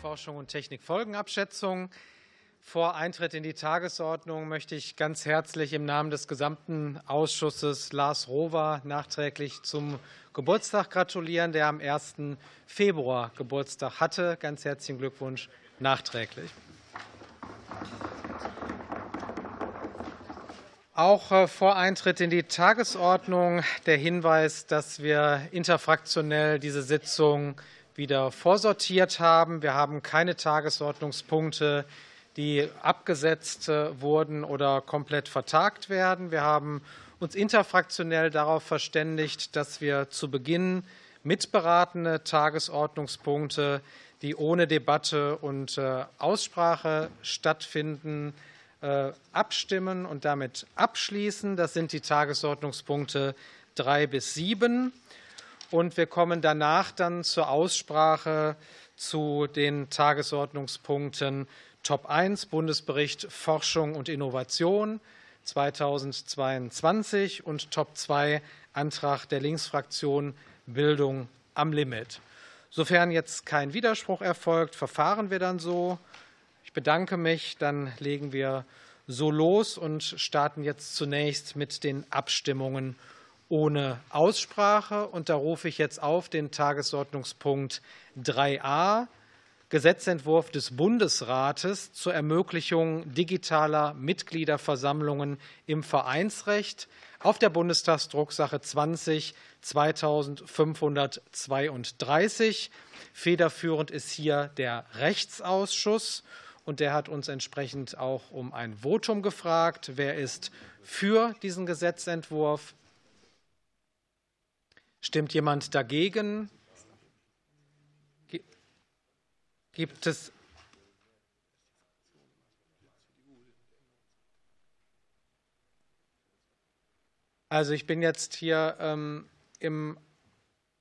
Forschung und Technikfolgenabschätzung. Vor Eintritt in die Tagesordnung möchte ich ganz herzlich im Namen des gesamten Ausschusses Lars Rover nachträglich zum Geburtstag gratulieren, der am 1. Februar Geburtstag hatte. Ganz herzlichen Glückwunsch nachträglich. Auch äh, vor Eintritt in die Tagesordnung der Hinweis, dass wir interfraktionell diese Sitzung wieder vorsortiert haben. Wir haben keine Tagesordnungspunkte, die abgesetzt äh, wurden oder komplett vertagt werden. Wir haben uns interfraktionell darauf verständigt, dass wir zu Beginn mitberatende Tagesordnungspunkte, die ohne Debatte und äh, Aussprache stattfinden, äh, abstimmen und damit abschließen. Das sind die Tagesordnungspunkte drei bis sieben. Und wir kommen danach dann zur Aussprache zu den Tagesordnungspunkten Top 1 Bundesbericht Forschung und Innovation 2022 und Top 2 Antrag der Linksfraktion Bildung am Limit. Sofern jetzt kein Widerspruch erfolgt, verfahren wir dann so. Ich bedanke mich. Dann legen wir so los und starten jetzt zunächst mit den Abstimmungen ohne Aussprache. Und da rufe ich jetzt auf den Tagesordnungspunkt 3a, Gesetzentwurf des Bundesrates zur Ermöglichung digitaler Mitgliederversammlungen im Vereinsrecht auf der Bundestagsdrucksache 20 2532. Federführend ist hier der Rechtsausschuss und der hat uns entsprechend auch um ein Votum gefragt. Wer ist für diesen Gesetzentwurf? Stimmt jemand dagegen? Gibt es Also ich bin jetzt hier ähm, im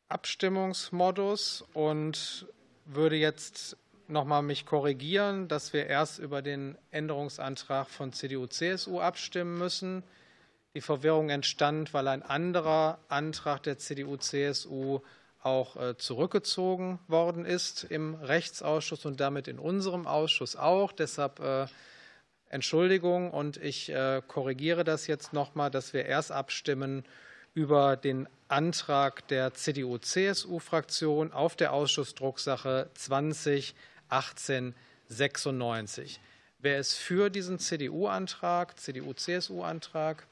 Abstimmungsmodus und würde jetzt nochmal mich korrigieren, dass wir erst über den Änderungsantrag von CDU-CSU abstimmen müssen. Die Verwirrung entstand, weil ein anderer Antrag der CDU-CSU auch äh, zurückgezogen worden ist im Rechtsausschuss und damit in unserem Ausschuss auch. Deshalb äh, Entschuldigung und ich äh, korrigiere das jetzt nochmal, dass wir erst abstimmen über den Antrag der CDU-CSU-Fraktion auf der Ausschussdrucksache 20 1896. Wer ist für diesen CDU-Antrag, CDU-CSU-Antrag?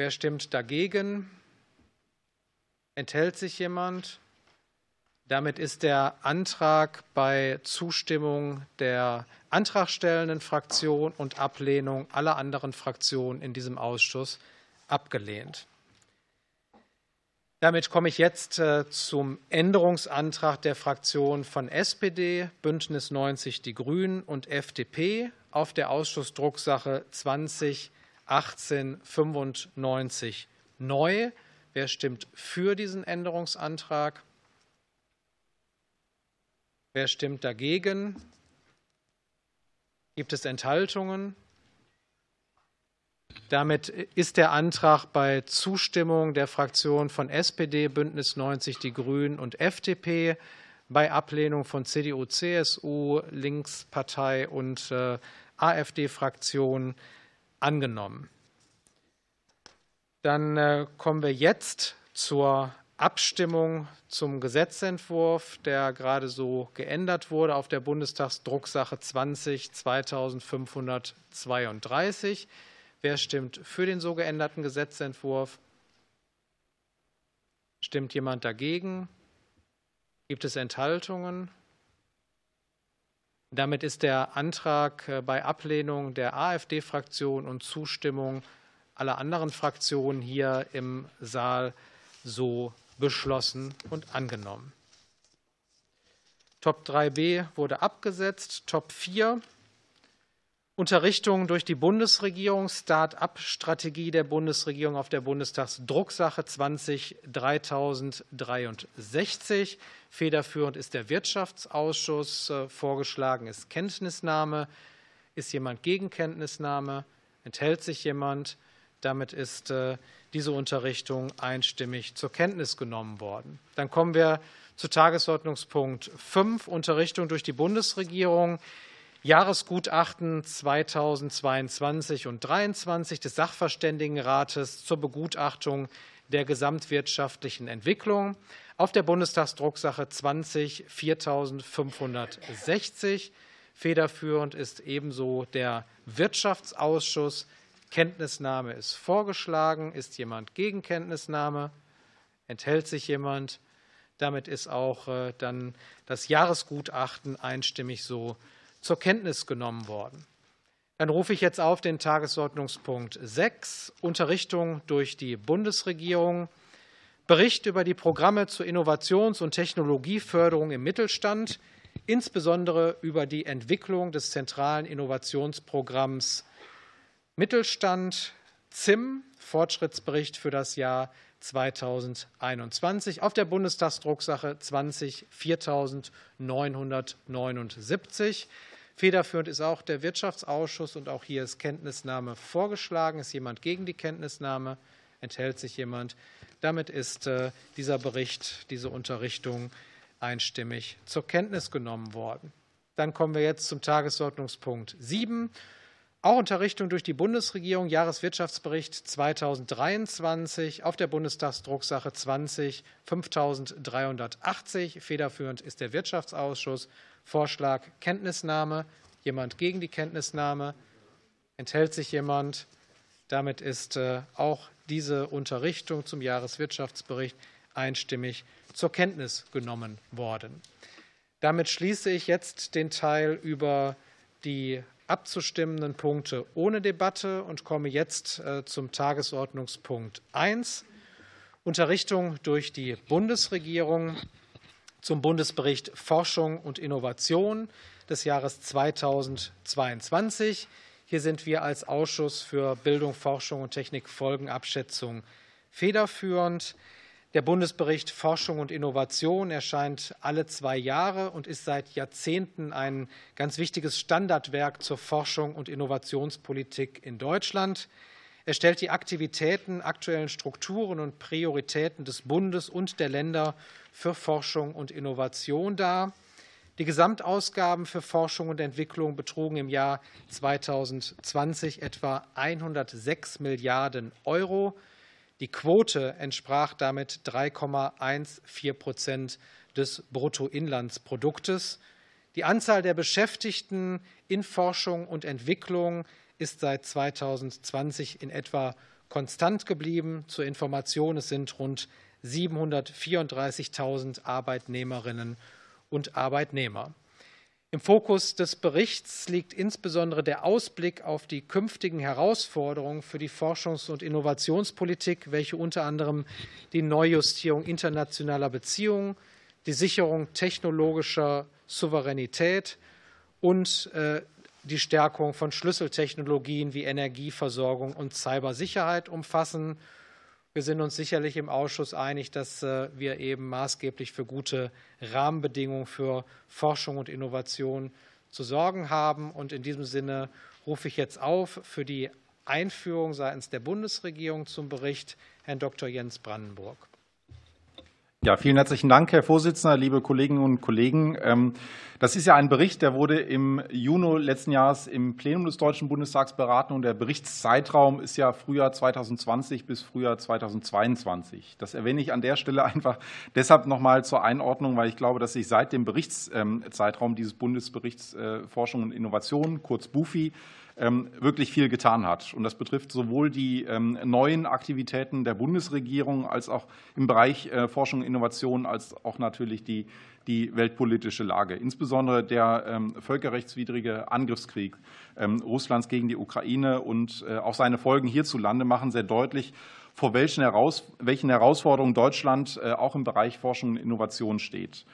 Wer stimmt dagegen? Enthält sich jemand? Damit ist der Antrag bei Zustimmung der antragstellenden Fraktion und Ablehnung aller anderen Fraktionen in diesem Ausschuss abgelehnt. Damit komme ich jetzt äh, zum Änderungsantrag der Fraktionen von SPD, Bündnis 90 Die Grünen und FDP auf der Ausschussdrucksache 20 1895 neu. Wer stimmt für diesen Änderungsantrag? Wer stimmt dagegen? Gibt es Enthaltungen? Damit ist der Antrag bei Zustimmung der Fraktionen von SPD, Bündnis 90 Die Grünen und FDP, bei Ablehnung von CDU, CSU, Linkspartei und äh, AfD-Fraktion angenommen. Dann äh, kommen wir jetzt zur Abstimmung zum Gesetzentwurf, der gerade so geändert wurde auf der Bundestagsdrucksache 20 2532. Wer stimmt für den so geänderten Gesetzentwurf? Stimmt jemand dagegen? Gibt es Enthaltungen? Damit ist der Antrag äh, bei Ablehnung der AfD-Fraktion und Zustimmung aller anderen Fraktionen hier im Saal so beschlossen und angenommen. Top 3b wurde abgesetzt. Top 4 Unterrichtung durch die Bundesregierung, Start-up-Strategie der Bundesregierung auf der Bundestagsdrucksache 20 3063. Federführend ist der Wirtschaftsausschuss. Äh, vorgeschlagen ist Kenntnisnahme. Ist jemand gegen Kenntnisnahme? Enthält sich jemand? Damit ist äh, diese Unterrichtung einstimmig zur Kenntnis genommen worden. Dann kommen wir zu Tagesordnungspunkt 5, Unterrichtung durch die Bundesregierung, Jahresgutachten 2022 und 2023 des Sachverständigenrates zur Begutachtung der gesamtwirtschaftlichen Entwicklung auf der Bundestagsdrucksache 20 4560. Federführend ist ebenso der Wirtschaftsausschuss. Kenntnisnahme ist vorgeschlagen. Ist jemand gegen Kenntnisnahme? Enthält sich jemand? Damit ist auch äh, dann das Jahresgutachten einstimmig so zur Kenntnis genommen worden. Dann rufe ich jetzt auf den Tagesordnungspunkt 6, Unterrichtung durch die Bundesregierung, Bericht über die Programme zur Innovations- und Technologieförderung im Mittelstand, insbesondere über die Entwicklung des zentralen Innovationsprogramms Mittelstand ZIM, Fortschrittsbericht für das Jahr 2021 auf der Bundestagsdrucksache 20 4979. Federführend ist auch der Wirtschaftsausschuss und auch hier ist Kenntnisnahme vorgeschlagen. Ist jemand gegen die Kenntnisnahme? Enthält sich jemand? Damit ist äh, dieser Bericht, diese Unterrichtung einstimmig zur Kenntnis genommen worden. Dann kommen wir jetzt zum Tagesordnungspunkt 7. Auch Unterrichtung durch die Bundesregierung, Jahreswirtschaftsbericht 2023 auf der Bundestagsdrucksache 20 5380. Federführend ist der Wirtschaftsausschuss. Vorschlag Kenntnisnahme. Jemand gegen die Kenntnisnahme? Enthält sich jemand? Damit ist äh, auch diese Unterrichtung zum Jahreswirtschaftsbericht einstimmig zur Kenntnis genommen worden. Damit schließe ich jetzt den Teil über die abzustimmenden Punkte ohne Debatte und komme jetzt äh, zum Tagesordnungspunkt 1. Unterrichtung durch die Bundesregierung zum Bundesbericht Forschung und Innovation des Jahres 2022. Hier sind wir als Ausschuss für Bildung, Forschung und Technikfolgenabschätzung federführend. Der Bundesbericht Forschung und Innovation erscheint alle zwei Jahre und ist seit Jahrzehnten ein ganz wichtiges Standardwerk zur Forschung und Innovationspolitik in Deutschland. Er stellt die Aktivitäten, aktuellen Strukturen und Prioritäten des Bundes und der Länder für Forschung und Innovation dar. Die Gesamtausgaben für Forschung und Entwicklung betrugen im Jahr 2020 etwa 106 Milliarden Euro. Die Quote entsprach damit 3,14 Prozent des Bruttoinlandsproduktes. Die Anzahl der Beschäftigten in Forschung und Entwicklung ist seit 2020 in etwa konstant geblieben. Zur Information, es sind rund 734.000 Arbeitnehmerinnen und Arbeitnehmer. Im Fokus des Berichts liegt insbesondere der Ausblick auf die künftigen Herausforderungen für die Forschungs- und Innovationspolitik, welche unter anderem die Neujustierung internationaler Beziehungen, die Sicherung technologischer Souveränität und äh, die Stärkung von Schlüsseltechnologien wie Energieversorgung und Cybersicherheit umfassen. Wir sind uns sicherlich im Ausschuss einig, dass äh, wir eben maßgeblich für gute Rahmenbedingungen für Forschung und Innovation zu sorgen haben. Und in diesem Sinne rufe ich jetzt auf für die Einführung seitens der Bundesregierung zum Bericht Herrn Dr. Jens Brandenburg. Ja, vielen herzlichen Dank, Herr Vorsitzender, liebe Kolleginnen und Kollegen. Ähm, das ist ja ein Bericht, der wurde im Juni letzten Jahres im Plenum des Deutschen Bundestags beraten und der Berichtszeitraum ist ja Frühjahr 2020 bis Frühjahr 2022. Das erwähne ich an der Stelle einfach deshalb nochmal zur Einordnung, weil ich glaube, dass sich seit dem Berichtszeitraum dieses Bundesberichts Forschung und Innovation, kurz BUFI, wirklich viel getan hat. Und das betrifft sowohl die ähm, neuen Aktivitäten der Bundesregierung als auch im Bereich äh, Forschung und Innovation, als auch natürlich die, die weltpolitische Lage. Insbesondere der ähm, völkerrechtswidrige Angriffskrieg Russlands gegen die Ukraine und äh, auch seine Folgen hierzulande machen sehr deutlich, vor welchen, Herausforderungen Deutschland äh, auch im Bereich Forschung und Innovation steht.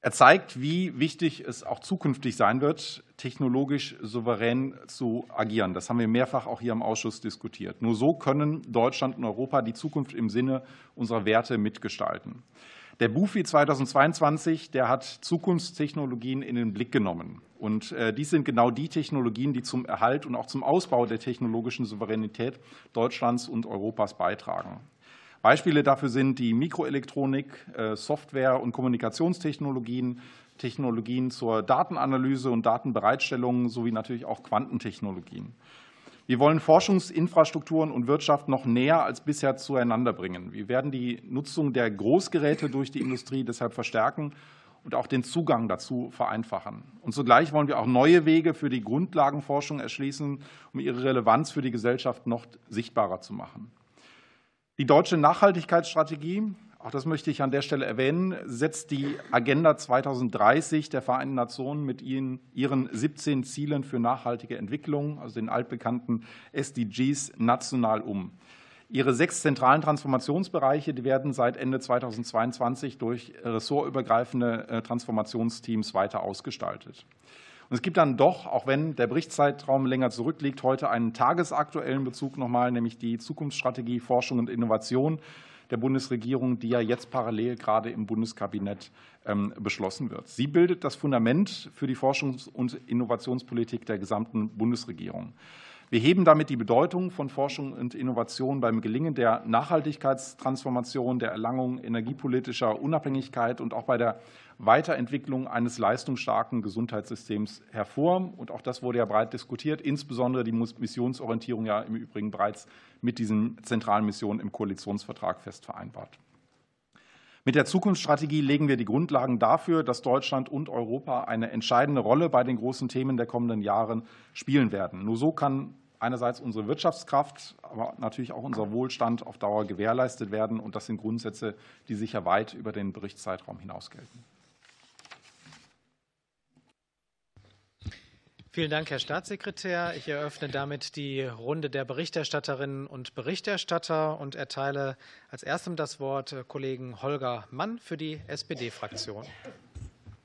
Er zeigt, wie wichtig es auch zukünftig sein wird, technologisch souverän zu agieren. Das haben wir mehrfach auch hier im Ausschuss diskutiert. Nur so können Deutschland und Europa die Zukunft im Sinne unserer Werte mitgestalten. Der BUFI 2022, der hat Zukunftstechnologien in den Blick genommen. Und äh, dies sind genau die Technologien, die zum Erhalt und auch zum Ausbau der technologischen Souveränität Deutschlands und Europas beitragen. Beispiele dafür sind die Mikroelektronik, äh, Software- und Kommunikationstechnologien, Technologien zur Datenanalyse und Datenbereitstellung sowie natürlich auch Quantentechnologien. Wir wollen Forschungsinfrastrukturen und Wirtschaft noch näher als bisher zueinander bringen. Wir werden die Nutzung der Großgeräte durch die Industrie deshalb verstärken und auch den Zugang dazu vereinfachen. Und zugleich wollen wir auch neue Wege für die Grundlagenforschung erschließen, um ihre Relevanz für die Gesellschaft noch sichtbarer zu machen. Die deutsche Nachhaltigkeitsstrategie, auch das möchte ich an der Stelle erwähnen, setzt die Agenda 2030 der Vereinten Nationen mit ihren 17 Zielen für nachhaltige Entwicklung, also den altbekannten SDGs, national um. Ihre sechs zentralen Transformationsbereiche die werden seit Ende 2022 durch ressortübergreifende äh, Transformationsteams weiter ausgestaltet. Und es gibt dann doch, auch wenn der Berichtszeitraum länger zurückliegt, heute einen tagesaktuellen Bezug nochmal, nämlich die Zukunftsstrategie Forschung und Innovation der Bundesregierung, die ja jetzt parallel gerade im Bundeskabinett ähm, beschlossen wird. Sie bildet das Fundament für die Forschungs- und Innovationspolitik der gesamten Bundesregierung. Wir heben damit die Bedeutung von Forschung und Innovation beim Gelingen der Nachhaltigkeitstransformation, der Erlangung energiepolitischer Unabhängigkeit und auch bei der Weiterentwicklung eines leistungsstarken Gesundheitssystems hervor. Und auch das wurde ja breit diskutiert, insbesondere die Missionsorientierung ja im Übrigen bereits mit diesen zentralen Missionen im Koalitionsvertrag fest vereinbart. Mit der Zukunftsstrategie legen wir die Grundlagen dafür, dass Deutschland und Europa eine entscheidende Rolle bei den großen Themen der kommenden Jahre spielen werden. Nur so kann einerseits unsere Wirtschaftskraft, aber natürlich auch unser Wohlstand auf Dauer gewährleistet werden. Und das sind Grundsätze, die sicher weit über den Berichtszeitraum hinaus gelten. Vielen Dank, Herr Staatssekretär. Ich eröffne damit die Runde der Berichterstatterinnen und Berichterstatter und erteile als erstem das Wort Kollegen Holger Mann für die SPD-Fraktion.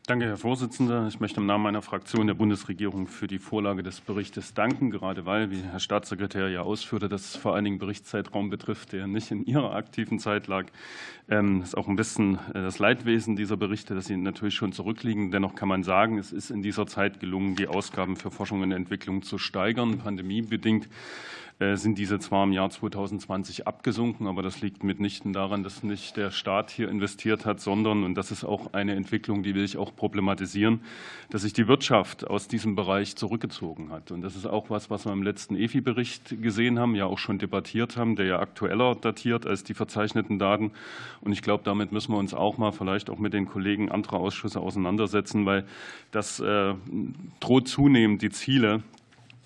Danke, Herr Vorsitzender. Ich möchte im Namen meiner Fraktion der Bundesregierung für die Vorlage des Berichtes danken, gerade weil, wie Herr Staatssekretär ja ausführte, das vor allen Dingen Berichtszeitraum betrifft, der nicht in Ihrer aktiven Zeit lag. Das ähm, ist auch ein bisschen äh, das Leidwesen dieser Berichte, dass sie natürlich schon zurückliegen. Dennoch kann man sagen, es ist in dieser Zeit gelungen, die Ausgaben für Forschung und Entwicklung zu steigern, pandemiebedingt. Äh, sind diese zwar im Jahr 2020 abgesunken, aber das liegt mitnichten daran, dass nicht der Staat hier investiert hat, sondern, und das ist auch eine Entwicklung, die will ich auch problematisieren, dass sich die Wirtschaft aus diesem Bereich zurückgezogen hat. Und das ist auch was, was wir im letzten EFI-Bericht gesehen haben, ja auch schon debattiert haben, der ja aktueller datiert als die verzeichneten Daten. Und ich glaube, damit müssen wir uns auch mal vielleicht auch mit den Kollegen anderer Ausschüsse auseinandersetzen, weil das äh, droht zunehmend die Ziele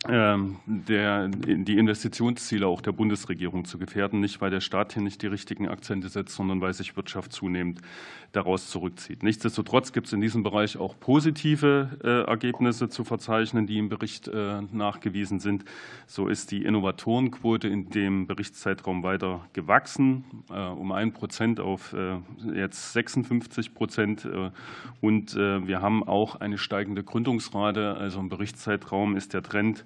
der, die Investitionsziele auch der Bundesregierung zu gefährden, nicht weil der Staat hier nicht die richtigen Akzente setzt, sondern weil sich Wirtschaft zunehmend daraus zurückzieht. Nichtsdestotrotz gibt es in diesem Bereich auch positive äh, Ergebnisse zu verzeichnen, die im Bericht äh, nachgewiesen sind. So ist die Innovatorenquote in dem Berichtszeitraum weiter gewachsen, äh, um ein Prozent auf jetzt 56 Prozent. Und wir haben auch eine steigende Gründungsrate. Also im Berichtszeitraum ist der Trend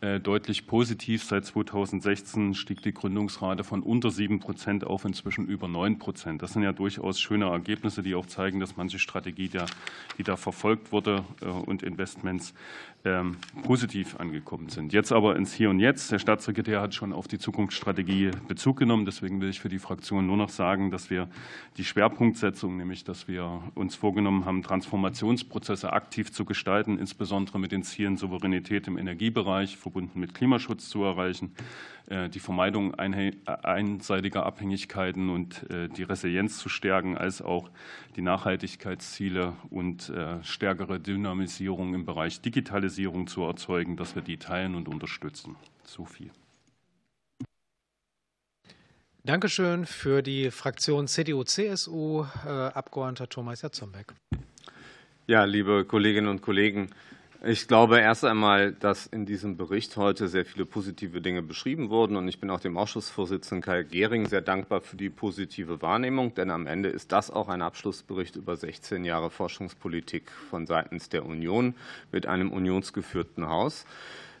deutlich positiv. Seit 2016 stieg die Gründungsrate von unter 7 Prozent auf inzwischen über 9 Prozent. Das sind ja durchaus schöne Ergebnisse, die auch zeigen, dass manche Strategie, die da verfolgt wurde äh, und Investments ähm, positiv angekommen sind. Jetzt aber ins Hier und Jetzt. Der Staatssekretär hat schon auf die Zukunftsstrategie Bezug genommen. Deswegen will ich für die Fraktion nur noch sagen, dass wir die Schwerpunktsetzung, nämlich dass wir uns vorgenommen haben, Transformationsprozesse aktiv zu gestalten, insbesondere mit den Zielen Souveränität im Energiebereich verbunden mit Klimaschutz zu erreichen, äh, die Vermeidung einseitiger Abhängigkeiten und äh, die Resilienz zu stärken, als auch die Nachhaltigkeitsziele und äh, stärkere Dynamisierung im Bereich Digitalisierung zu erzeugen, dass wir die teilen und unterstützen. So viel. Dankeschön für die Fraktion CDU-CSU, Abgeordneter Thomas Jatzombeck. Ja, liebe Kolleginnen und Kollegen, ich glaube erst einmal, dass in diesem Bericht heute sehr viele positive Dinge beschrieben wurden. Und ich bin auch dem Ausschussvorsitzenden Kai Gehring sehr dankbar für die positive Wahrnehmung. Denn am Ende ist das auch ein Abschlussbericht über 16 Jahre Forschungspolitik von seitens der Union mit einem unionsgeführten Haus.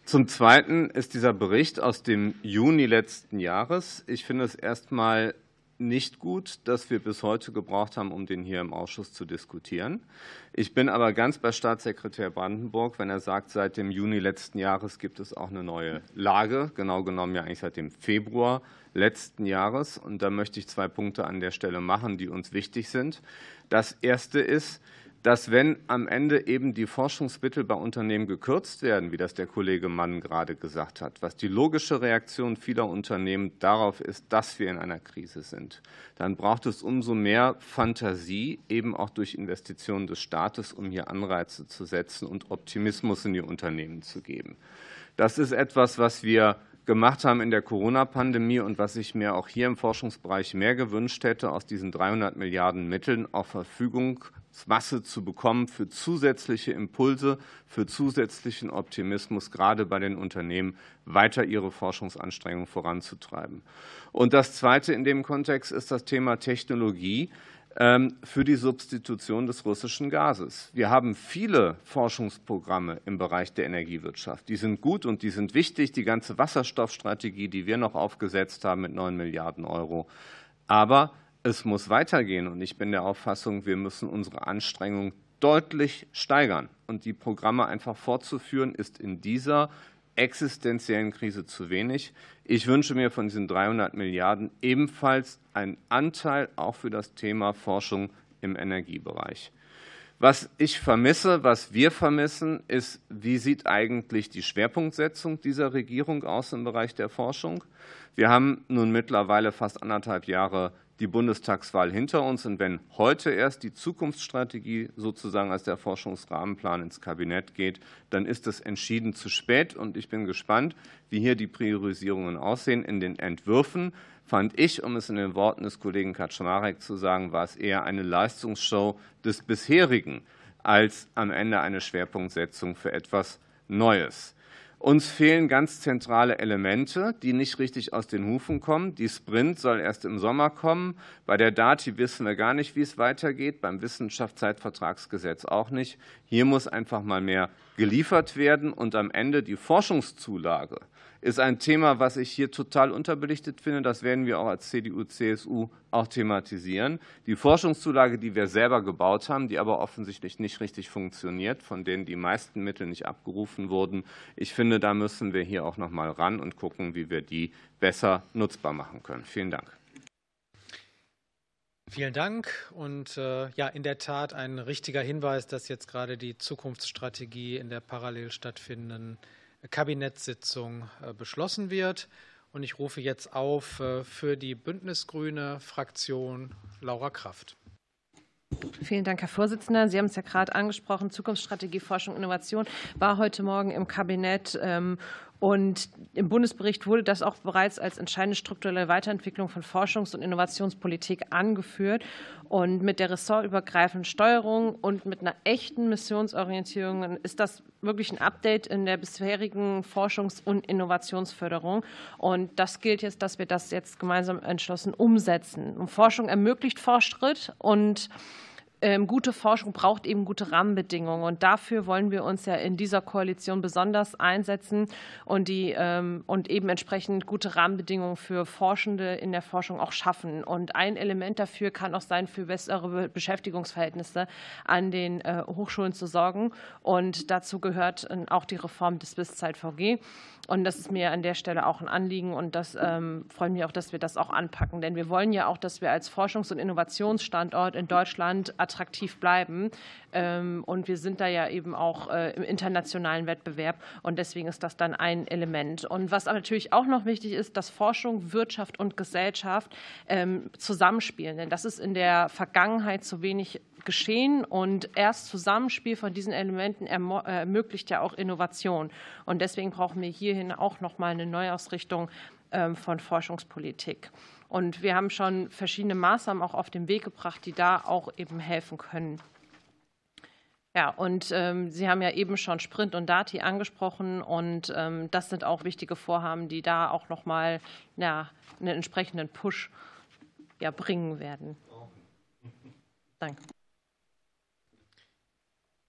Zum Zweiten ist dieser Bericht aus dem Juni letzten Jahres. Ich finde es erstmal nicht gut, dass wir bis heute gebraucht haben, um den hier im Ausschuss zu diskutieren. Ich bin aber ganz bei Staatssekretär Brandenburg, wenn er sagt, seit dem Juni letzten Jahres gibt es auch eine neue Lage, genau genommen ja eigentlich seit dem Februar letzten Jahres. Und da möchte ich zwei Punkte an der Stelle machen, die uns wichtig sind. Das erste ist, dass wenn am Ende eben die Forschungsmittel bei Unternehmen gekürzt werden, wie das der Kollege Mann gerade gesagt hat, was die logische Reaktion vieler Unternehmen darauf ist, dass wir in einer Krise sind, dann braucht es umso mehr Fantasie, eben auch durch Investitionen des Staates, um hier Anreize zu setzen und Optimismus in die Unternehmen zu geben. Das ist etwas, was wir gemacht haben in der Corona-Pandemie und was ich mir auch hier im Forschungsbereich mehr gewünscht hätte, aus diesen 300 Milliarden Mitteln auf Verfügung Masse zu bekommen für zusätzliche Impulse, für zusätzlichen Optimismus, gerade bei den Unternehmen, weiter ihre Forschungsanstrengungen voranzutreiben. Und das Zweite in dem Kontext ist das Thema Technologie ähm, für die Substitution des russischen Gases. Wir haben viele Forschungsprogramme im Bereich der Energiewirtschaft. Die sind gut und die sind wichtig. Die ganze Wasserstoffstrategie, die wir noch aufgesetzt haben mit neun Milliarden Euro. Aber es muss weitergehen. Und ich bin der Auffassung, wir müssen unsere Anstrengungen deutlich steigern. Und die Programme einfach fortzuführen, ist in dieser existenziellen Krise zu wenig. Ich wünsche mir von diesen 300 Milliarden ebenfalls einen Anteil auch für das Thema Forschung im Energiebereich. Was ich vermisse, was wir vermissen, ist, wie sieht eigentlich die Schwerpunktsetzung dieser Regierung aus im Bereich der Forschung? Wir haben nun mittlerweile fast anderthalb Jahre die Bundestagswahl hinter uns. Und wenn heute erst die Zukunftsstrategie sozusagen als der Forschungsrahmenplan ins Kabinett geht, dann ist es entschieden zu spät. Und ich bin gespannt, wie hier die Priorisierungen aussehen. In den Entwürfen fand ich, um es in den Worten des Kollegen Kaczmarek zu sagen, war es eher eine Leistungsshow des bisherigen als am Ende eine Schwerpunktsetzung für etwas Neues. Uns fehlen ganz zentrale Elemente, die nicht richtig aus den Hufen kommen. Die Sprint soll erst im Sommer kommen. Bei der DATI wissen wir gar nicht, wie es weitergeht, beim Wissenschaftszeitvertragsgesetz auch nicht. Hier muss einfach mal mehr geliefert werden und am Ende die Forschungszulage ist ein Thema, was ich hier total unterbelichtet finde. Das werden wir auch als CDU, CSU auch thematisieren. Die Forschungszulage, die wir selber gebaut haben, die aber offensichtlich nicht richtig funktioniert, von denen die meisten Mittel nicht abgerufen wurden. Ich finde, da müssen wir hier auch noch mal ran und gucken, wie wir die besser nutzbar machen können. Vielen Dank. Vielen Dank. Und äh, ja, in der Tat ein richtiger Hinweis, dass jetzt gerade die Zukunftsstrategie in der parallel stattfindenden Kabinettssitzung äh, beschlossen wird. Und ich rufe jetzt auf äh, für die Bündnisgrüne Fraktion Laura Kraft. Vielen Dank, Herr Vorsitzender. Sie haben es ja gerade angesprochen. Zukunftsstrategie, Forschung, Innovation war heute Morgen im Kabinett. Ähm, und im Bundesbericht wurde das auch bereits als entscheidende strukturelle Weiterentwicklung von Forschungs- und Innovationspolitik angeführt. Und mit der ressortübergreifenden Steuerung und mit einer echten Missionsorientierung ist das wirklich ein Update in der bisherigen Forschungs- und Innovationsförderung. Und das gilt jetzt, dass wir das jetzt gemeinsam entschlossen umsetzen. Und Forschung ermöglicht Fortschritt und ähm, gute Forschung braucht eben gute Rahmenbedingungen. Und dafür wollen wir uns ja in dieser Koalition besonders einsetzen und, die, ähm, und eben entsprechend gute Rahmenbedingungen für Forschende in der Forschung auch schaffen. Und ein Element dafür kann auch sein, für bessere Beschäftigungsverhältnisse an den äh, Hochschulen zu sorgen. Und dazu gehört auch die Reform des BIS-Zeit-VG. Und das ist mir an der Stelle auch ein Anliegen und das ähm, freut mich auch, dass wir das auch anpacken. Denn wir wollen ja auch, dass wir als Forschungs- und Innovationsstandort in Deutschland attraktiv bleiben. Ähm, und wir sind da ja eben auch äh, im internationalen Wettbewerb. Und deswegen ist das dann ein Element. Und was natürlich auch noch wichtig ist, dass Forschung, Wirtschaft und Gesellschaft ähm, zusammenspielen. Denn das ist in der Vergangenheit zu wenig geschehen und erst Zusammenspiel von diesen Elementen ermöglicht ja auch Innovation. Und deswegen brauchen wir hierhin auch noch mal eine Neuausrichtung ähm, von Forschungspolitik. Und wir haben schon verschiedene Maßnahmen auch auf den Weg gebracht, die da auch eben helfen können. Ja, und ähm, Sie haben ja eben schon Sprint und Dati angesprochen und ähm, das sind auch wichtige Vorhaben, die da auch noch mal ja, einen entsprechenden Push ja, bringen werden. Danke.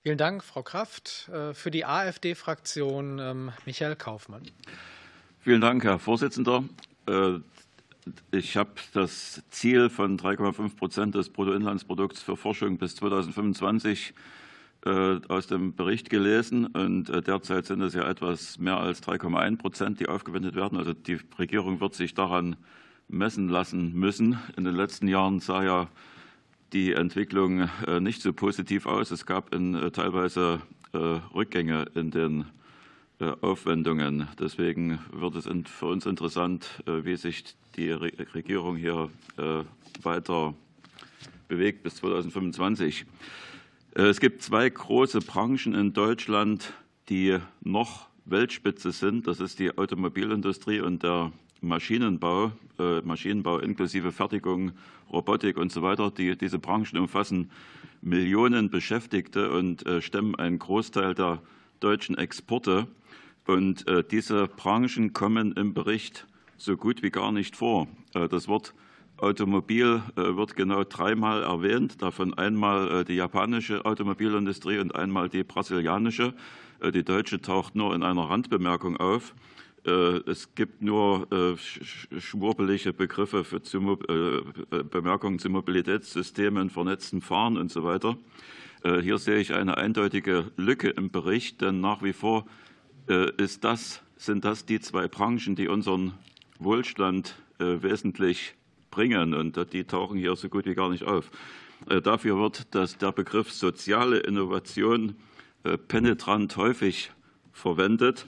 Vielen Dank, Frau Kraft. Äh, für die AfD-Fraktion ähm, Michael Kaufmann. Vielen Dank, Herr Vorsitzender. Ich habe das Ziel von 3,5 Prozent des Bruttoinlandsprodukts für Forschung bis 2025 äh, aus dem Bericht gelesen. Und äh, derzeit sind es ja etwas mehr als 3,1 Prozent, die aufgewendet werden. Also die Regierung wird sich daran messen lassen müssen. In den letzten Jahren sah ja die Entwicklung äh, nicht so positiv aus. Es gab in, teilweise Rückgänge in den Aufwendungen. Deswegen wird es für uns interessant, wie sich die Regierung hier weiter bewegt bis 2025. Äh, es gibt zwei große Branchen in Deutschland, die noch Weltspitze sind. Das ist die Automobilindustrie und der Maschinenbau, äh, Maschinenbau inklusive Fertigung, Robotik und so weiter. Die, diese Branchen umfassen Millionen Beschäftigte und äh, stemmen einen Großteil der deutschen Exporte. Und diese Branchen kommen im Bericht so gut wie gar nicht vor. Das Wort Automobil äh, wird genau dreimal erwähnt, davon einmal äh, die japanische Automobilindustrie und einmal die brasilianische. Äh, die deutsche taucht nur in einer Randbemerkung auf. Es gibt nur schwurbelige Begriffe für Bemerkungen zu Mobilitätssystemen, vernetzten Fahren und so weiter. Hier sehe ich eine eindeutige Lücke im Bericht, denn nach wie vor ist das, sind das die zwei Branchen, die unseren Wohlstand wesentlich bringen. Und die tauchen hier so gut wie gar nicht auf. Äh, dafür wird dass der Begriff soziale Innovation äh, penetrant häufig verwendet.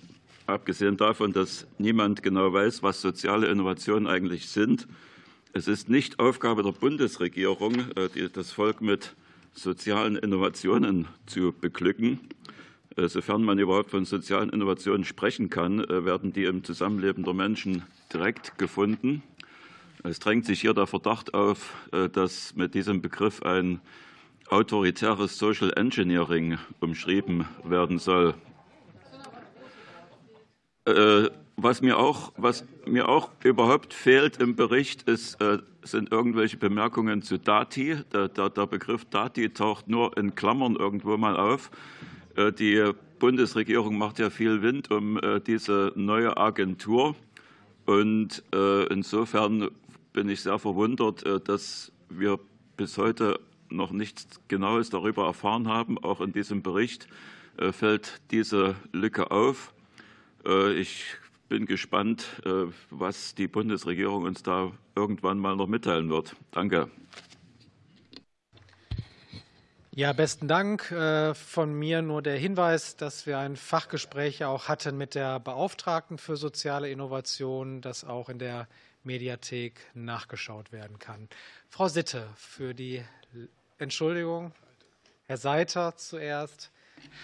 Abgesehen davon, dass niemand genau weiß, was soziale Innovationen eigentlich sind. Es ist nicht Aufgabe der Bundesregierung, äh, das Volk mit sozialen Innovationen zu beglücken. Sofern man überhaupt von sozialen Innovationen sprechen kann, werden die im Zusammenleben der Menschen direkt gefunden. Es drängt sich hier der Verdacht auf, äh, dass mit diesem Begriff ein autoritäres Social Engineering umschrieben werden soll. Äh, was mir auch, was mir auch überhaupt fehlt im Bericht, ist, äh, sind irgendwelche Bemerkungen zu Dati. Der, der, der, Begriff Dati taucht nur in Klammern irgendwo mal auf. Die Bundesregierung macht ja viel Wind um diese neue Agentur. Und insofern bin ich sehr verwundert, äh, dass wir bis heute noch nichts Genaues darüber erfahren haben. Auch in diesem Bericht äh, fällt diese Lücke auf. Äh, ich bin gespannt, was die Bundesregierung uns da irgendwann mal noch mitteilen wird. Danke. Ja, besten Dank. Von mir nur der Hinweis, dass wir ein Fachgespräch auch hatten mit der Beauftragten für soziale Innovation, das auch in der Mediathek nachgeschaut werden kann. Frau Sitte für die Entschuldigung. Herr Seiter zuerst.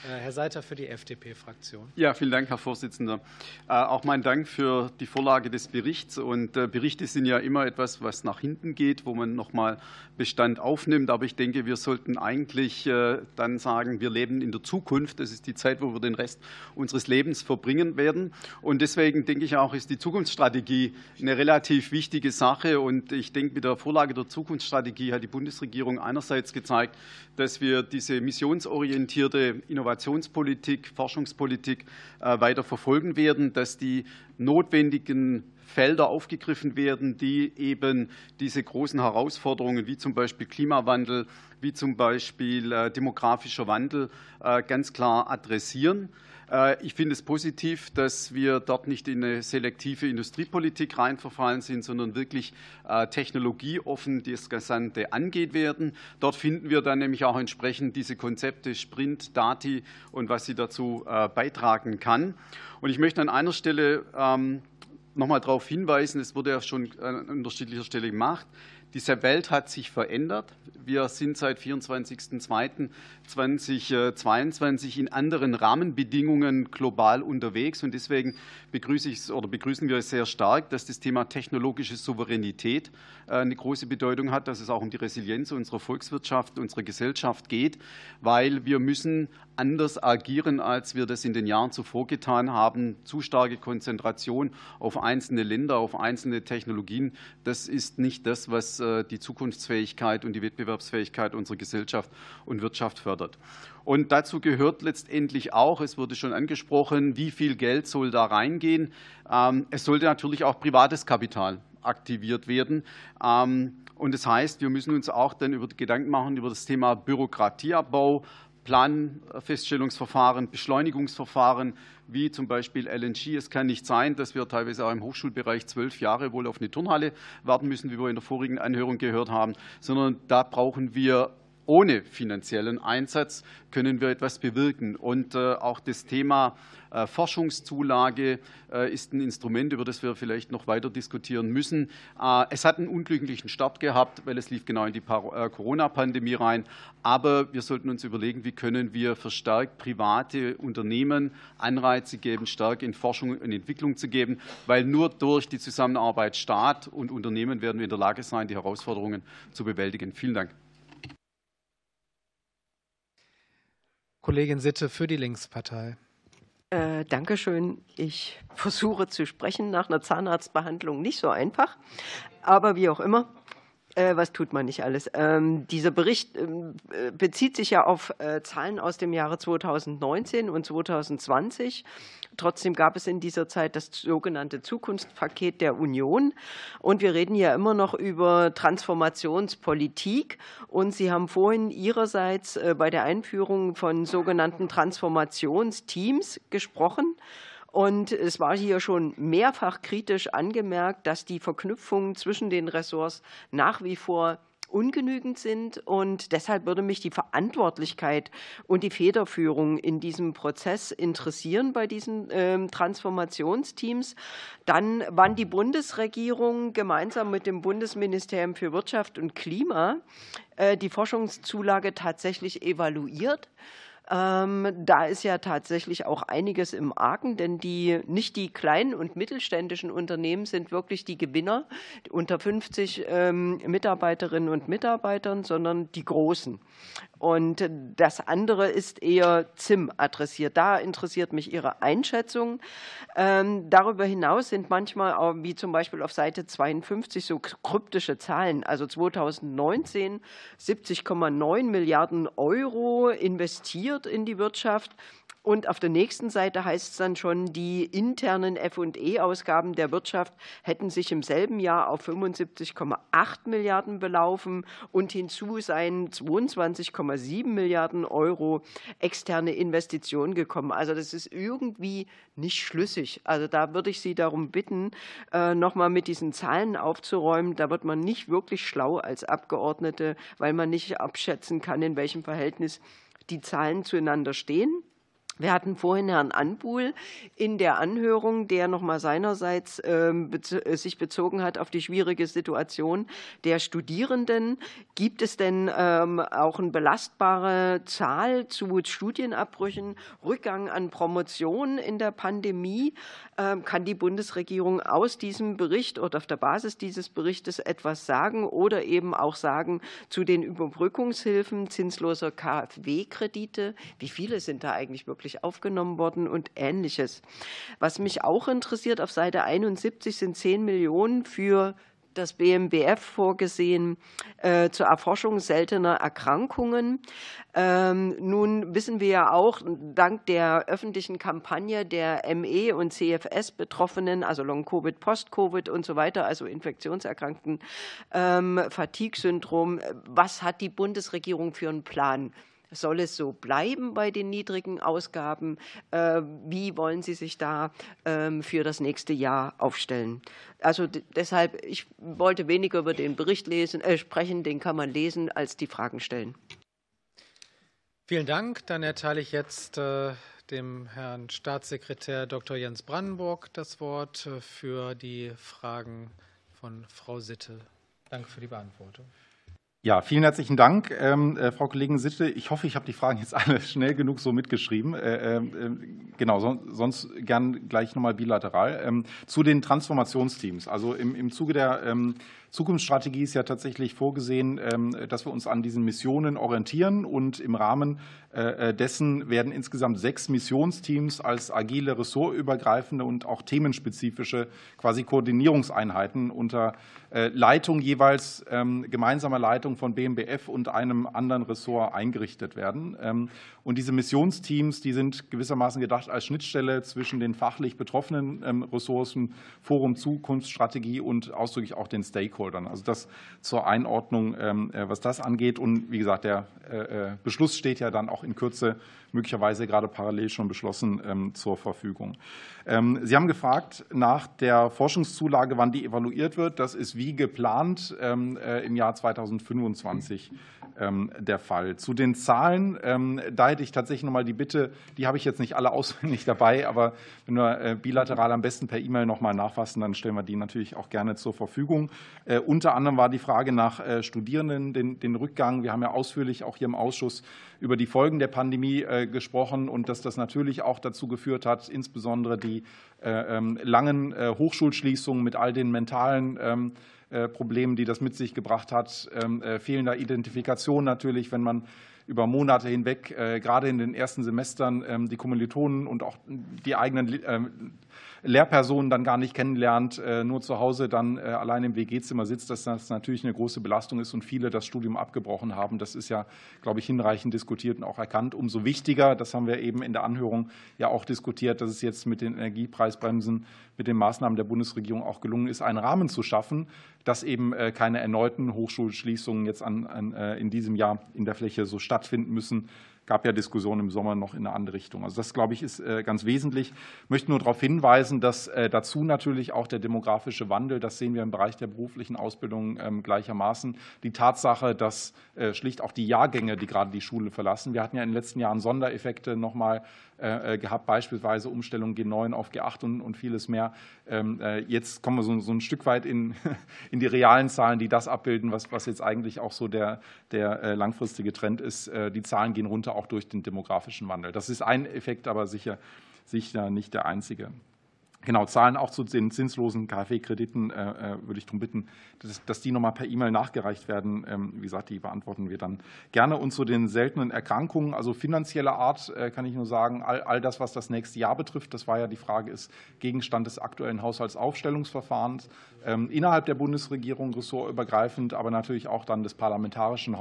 Äh, Herr Seiter für die FDP-Fraktion. Ja, vielen Dank, Herr Vorsitzender. Äh, auch mein Dank für die Vorlage des Berichts. Und äh, Berichte sind ja immer etwas, was nach hinten geht, wo man noch mal Bestand aufnimmt. Aber ich denke, wir sollten eigentlich dann sagen, wir leben in der Zukunft. Das ist die Zeit, wo wir den Rest unseres Lebens verbringen werden. Und deswegen denke ich auch, ist die Zukunftsstrategie eine relativ wichtige Sache. Und ich denke, mit der Vorlage der Zukunftsstrategie hat die Bundesregierung einerseits gezeigt, dass wir diese missionsorientierte Innovationspolitik, Forschungspolitik äh, weiter verfolgen werden, dass die notwendigen Felder aufgegriffen werden, die eben diese großen Herausforderungen wie zum Beispiel Klimawandel, wie zum Beispiel äh, demografischer Wandel äh, ganz klar adressieren. Äh, ich finde es positiv, dass wir dort nicht in eine selektive Industriepolitik reinverfallen sind, sondern wirklich äh, technologieoffen das Gesamte angeht werden. Dort finden wir dann nämlich auch entsprechend diese Konzepte Sprint, Dati und was sie dazu äh, beitragen kann. Und ich möchte an einer Stelle ähm, noch mal darauf hinweisen, es wurde ja schon an unterschiedlicher Stelle gemacht, diese Welt hat sich verändert. Wir sind seit 24.02.2022 in anderen Rahmenbedingungen global unterwegs. Und deswegen begrüße ich oder begrüßen wir es sehr stark, dass das Thema technologische Souveränität äh, eine große Bedeutung hat, dass es auch um die Resilienz unserer Volkswirtschaft, unserer Gesellschaft geht, weil wir müssen anders agieren, als wir das in den Jahren zuvor getan haben. Zu starke Konzentration auf einzelne Länder, auf einzelne Technologien, das ist nicht das, was äh, die Zukunftsfähigkeit und die Wettbewerbsfähigkeit unserer Gesellschaft und Wirtschaft fördert. Und dazu gehört letztendlich auch, es wurde schon angesprochen, wie viel Geld soll da reingehen. Ähm, es sollte natürlich auch privates Kapital aktiviert werden. Ähm, und das heißt, wir müssen uns auch dann über Gedanken machen über das Thema Bürokratieabbau, Planfeststellungsverfahren, Beschleunigungsverfahren, wie zum Beispiel LNG. Es kann nicht sein, dass wir teilweise auch im Hochschulbereich zwölf Jahre wohl auf eine Turnhalle warten müssen, wie wir in der vorigen Anhörung gehört haben, sondern da brauchen wir ohne finanziellen Einsatz können wir etwas bewirken. Und äh, auch das Thema äh, Forschungszulage äh, ist ein Instrument, über das wir vielleicht noch weiter diskutieren müssen. Es hat einen unglücklichen Start gehabt, weil es lief genau in die Corona-Pandemie rein. Aber wir sollten uns überlegen, wie können wir verstärkt private Unternehmen Anreize geben, stark in Forschung und Entwicklung zu geben, weil nur durch die Zusammenarbeit Staat und Unternehmen werden wir in der Lage sein, die Herausforderungen zu bewältigen. Vielen Dank. Kollegin Sitte für die Linkspartei. Äh, Dankeschön. Ich versuche zu sprechen nach einer Zahnarztbehandlung. Nicht so einfach, aber wie auch immer. Äh, was tut man nicht alles? Ähm, dieser Bericht ähm, äh, bezieht sich ja auf äh, Zahlen aus dem Jahre 2019 und 2020. Trotzdem gab es in dieser Zeit das sogenannte Zukunftspaket der Union. Und wir reden ja immer noch über Transformationspolitik. Und Sie haben vorhin Ihrerseits bei der Einführung von sogenannten Transformationsteams gesprochen. Und es war hier schon mehrfach kritisch angemerkt, dass die Verknüpfungen zwischen den Ressorts nach wie vor ungenügend sind. Und deshalb würde mich die Verantwortlichkeit und die Federführung in diesem Prozess interessieren bei diesen äh, Transformationsteams. Dann, wann die Bundesregierung gemeinsam mit dem Bundesministerium für Wirtschaft und Klima äh, die Forschungszulage tatsächlich evaluiert ähm, da ist ja tatsächlich auch einiges im Argen, denn die, nicht die kleinen und mittelständischen Unternehmen sind wirklich die Gewinner unter 50 ähm, Mitarbeiterinnen und Mitarbeitern, sondern die großen. Und das andere ist eher ZIM adressiert. Da interessiert mich Ihre Einschätzung. Ähm, darüber hinaus sind manchmal, auch, wie zum Beispiel auf Seite 52, so kryptische Zahlen. Also 2019 70,9 Milliarden Euro investiert in die Wirtschaft. Und auf der nächsten Seite heißt es dann schon, die internen FE-Ausgaben der Wirtschaft hätten sich im selben Jahr auf 75,8 Milliarden belaufen und hinzu seien 22,7 Milliarden Euro externe Investitionen gekommen. Also das ist irgendwie nicht schlüssig. Also da würde ich Sie darum bitten, äh, noch mal mit diesen Zahlen aufzuräumen. Da wird man nicht wirklich schlau als Abgeordnete, weil man nicht abschätzen kann, in welchem Verhältnis die Zahlen zueinander stehen. Wir hatten vorhin Herrn Anbuhl in der Anhörung, der noch mal seinerseits ähm, äh, sich bezogen hat auf die schwierige Situation der Studierenden. Gibt es denn ähm, auch eine belastbare Zahl zu Studienabbrüchen, Rückgang an Promotionen in der Pandemie? Ähm, kann die Bundesregierung aus diesem Bericht oder auf der Basis dieses Berichtes etwas sagen oder eben auch sagen zu den Überbrückungshilfen zinsloser KfW-Kredite? Wie viele sind da eigentlich wirklich wirklich aufgenommen worden und Ähnliches. Was mich auch interessiert, auf Seite 71 sind 10 Millionen für das BMBF vorgesehen äh, zur Erforschung seltener Erkrankungen. Ähm, nun wissen wir ja auch, dank der öffentlichen Kampagne der ME und CFS-Betroffenen, also Long-Covid, Post-Covid und so weiter, also Infektionserkrankten, ähm, Fatigue-Syndrom, was hat die Bundesregierung für einen Plan? Soll es so bleiben bei den niedrigen Ausgaben? Äh, wie wollen Sie sich da ähm, für das nächste Jahr aufstellen? Also deshalb, ich wollte weniger über den Bericht lesen, äh, sprechen, den kann man lesen, als die Fragen stellen. Vielen Dank. Dann erteile ich jetzt äh, dem Herrn Staatssekretär Dr. Jens Brandenburg das Wort äh, für die Fragen von Frau Sitte. Danke für die Beantwortung. Ja, vielen herzlichen Dank, ähm, äh, Frau Kollegin Sitte. Ich hoffe, ich habe die Fragen jetzt alle schnell genug so mitgeschrieben. Äh, äh, genau, so, sonst gern gleich nochmal bilateral. Ähm, zu den Transformationsteams. Also im, Zuge der ähm, Zukunftsstrategie ist ja tatsächlich vorgesehen, ähm, dass wir uns an diesen Missionen orientieren und im Rahmen äh, dessen werden insgesamt sechs Missionsteams als agile, ressortübergreifende und auch themenspezifische quasi Koordinierungseinheiten unter Leitung jeweils ähm, gemeinsamer Leitung Leitung von BMBF und einem anderen Ressort eingerichtet werden. Ähm, und diese Missionsteams, die sind gewissermaßen gedacht als Schnittstelle zwischen den fachlich betroffenen ähm, Ressourcen, Forum Zukunftsstrategie und ausdrücklich auch den Stakeholdern. Also das zur Einordnung, ähm, äh, was das angeht. Und wie gesagt, der äh, Beschluss steht ja dann auch in Kürze möglicherweise gerade parallel schon beschlossen zur Verfügung. Sie haben gefragt nach der Forschungszulage, wann die evaluiert wird. Das ist wie geplant äh, im Jahr 2025 ähm, der Fall. Zu den Zahlen, ähm, da hätte ich tatsächlich noch mal die Bitte, die habe ich jetzt nicht alle auswendig dabei, aber wenn wir äh, bilateral am besten per E-Mail noch mal nachfassen, dann stellen wir die natürlich auch gerne zur Verfügung. Äh, unter anderem war die Frage nach äh, Studierenden, den, den Rückgang. Wir haben ja ausführlich auch hier im Ausschuss über die Folgen der Pandemie gesprochen und dass das natürlich auch dazu geführt hat, insbesondere die ähm, langen Hochschulschließungen mit all den mentalen Problemen, die das mit sich gebracht hat, ähm, äh, fehlender Identifikation natürlich, wenn man über Monate hinweg, äh, gerade in den ersten Semestern, ähm, die Kommilitonen und auch die eigenen Lehrpersonen dann gar nicht kennenlernt, äh, nur zu Hause dann äh, allein im WG-Zimmer sitzt, dass das natürlich eine große Belastung ist und viele das Studium abgebrochen haben. Das ist ja, glaube ich, hinreichend diskutiert und auch erkannt. Umso wichtiger, das haben wir eben in der Anhörung ja auch diskutiert, dass es jetzt mit den Energiepreisbremsen, mit den Maßnahmen der Bundesregierung auch gelungen ist, einen Rahmen zu schaffen, dass eben äh, keine erneuten Hochschulschließungen jetzt an, an, in diesem Jahr in der Fläche so stattfinden müssen, gab ja Diskussionen im Sommer noch in eine andere Richtung. Also das, glaube ich, ist äh, ganz wesentlich. Ich möchte nur darauf hinweisen, dass äh, dazu natürlich auch der demografische Wandel, das sehen wir im Bereich der beruflichen Ausbildung ähm, gleichermaßen, die Tatsache, dass äh, schlicht auch die Jahrgänge, die gerade die Schule verlassen, wir hatten ja in den letzten Jahren Sondereffekte nochmal gehabt, beispielsweise Umstellung G9 auf G8 und, vieles mehr. Ähm, äh, jetzt kommen wir so, ein Stück weit in, in die realen Zahlen, die das abbilden, was, was jetzt eigentlich auch so der, der langfristige Trend ist. Die Zahlen gehen runter, auch durch den demografischen Wandel. Das ist ein Effekt, aber sicher, sicher nicht der einzige. Genau, Zahlen auch zu den zinslosen KfW-Krediten äh, äh, würde ich darum bitten, dass, die nochmal per E-Mail nachgereicht werden. Ähm, wie gesagt, die beantworten wir dann gerne. Und zu den seltenen Erkrankungen, also finanzieller Art, äh, kann ich nur sagen, all, all das, was das nächste Jahr betrifft, das war ja die Frage, ist Gegenstand des aktuellen Haushaltsaufstellungsverfahrens ähm, innerhalb der Bundesregierung ressortübergreifend, aber natürlich auch dann des parlamentarischen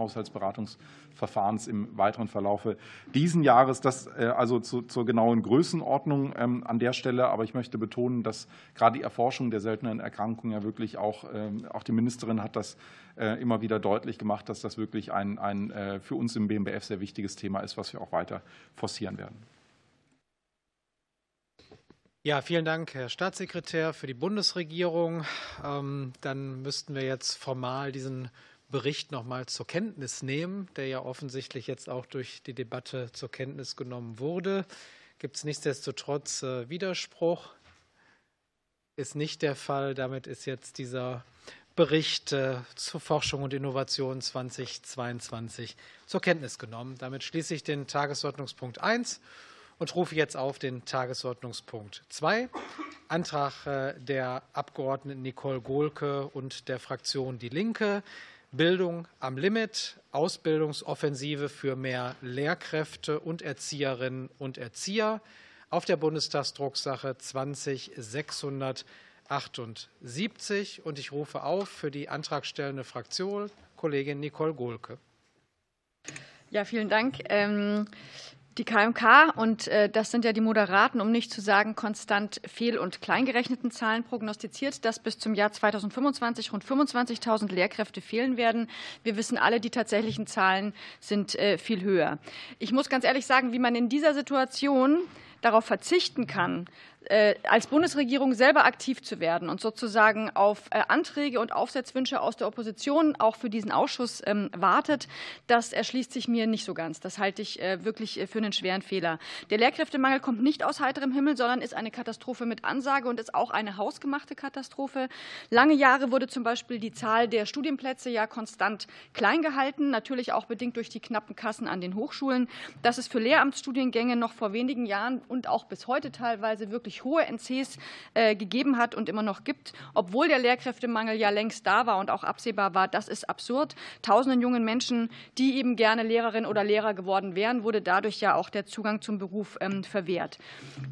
Haushaltsberatungsverfahrens im weiteren Verlaufe diesen Jahres. Das also zu, zur genauen Größenordnung ähm, an der Stelle. Aber ich möchte betonen, dass gerade die Erforschung der seltenen Erkrankungen ja wirklich auch, ähm, auch die Ministerin hat das äh, immer wieder deutlich gemacht, dass das wirklich ein, ein äh, für uns im BMBF sehr wichtiges Thema ist, was wir auch weiter forcieren werden. Ja, vielen Dank, Herr Staatssekretär, für die Bundesregierung. Ähm, dann müssten wir jetzt formal diesen Bericht noch mal zur Kenntnis nehmen, der ja offensichtlich jetzt auch durch die Debatte zur Kenntnis genommen wurde. Gibt es nichtsdestotrotz äh, Widerspruch? ist nicht der Fall. Damit ist jetzt dieser Bericht äh, zur Forschung und Innovation 2022 zur Kenntnis genommen. Damit schließe ich den Tagesordnungspunkt 1 und rufe jetzt auf den Tagesordnungspunkt 2. Antrag äh, der Abgeordneten Nicole Gohlke und der Fraktion Die Linke. Bildung am Limit, Ausbildungsoffensive für mehr Lehrkräfte und Erzieherinnen und Erzieher auf der Bundestagsdrucksache 20678. Und ich rufe auf für die antragstellende Fraktion Kollegin Nicole Gohlke. Ja, vielen Dank. Ähm die KMK, und äh, das sind ja die moderaten, um nicht zu sagen konstant fehl- und kleingerechneten Zahlen, prognostiziert, dass bis zum Jahr 2025 rund 25.000 Lehrkräfte fehlen werden. Wir wissen alle, die tatsächlichen Zahlen sind äh, viel höher. Ich muss ganz ehrlich sagen, wie man in dieser Situation darauf verzichten kann, äh, als Bundesregierung selber aktiv zu werden und sozusagen auf äh, Anträge und Aufsetzwünsche aus der Opposition auch für diesen Ausschuss ähm, wartet, das erschließt sich mir nicht so ganz. Das halte ich äh, wirklich für einen schweren Fehler. Der Lehrkräftemangel kommt nicht aus heiterem Himmel, sondern ist eine Katastrophe mit Ansage und ist auch eine hausgemachte Katastrophe. Lange Jahre wurde zum Beispiel die Zahl der Studienplätze ja konstant klein gehalten, natürlich auch bedingt durch die knappen Kassen an den Hochschulen. Dass es für Lehramtsstudiengänge noch vor wenigen Jahren und auch bis heute teilweise wirklich wirklich hohe NCs äh, gegeben hat und immer noch gibt, obwohl der Lehrkräftemangel ja längst da war und auch absehbar war. Das ist absurd. Tausenden jungen Menschen, die eben gerne Lehrerin oder Lehrer geworden wären, wurde dadurch ja auch der Zugang zum Beruf ähm, verwehrt.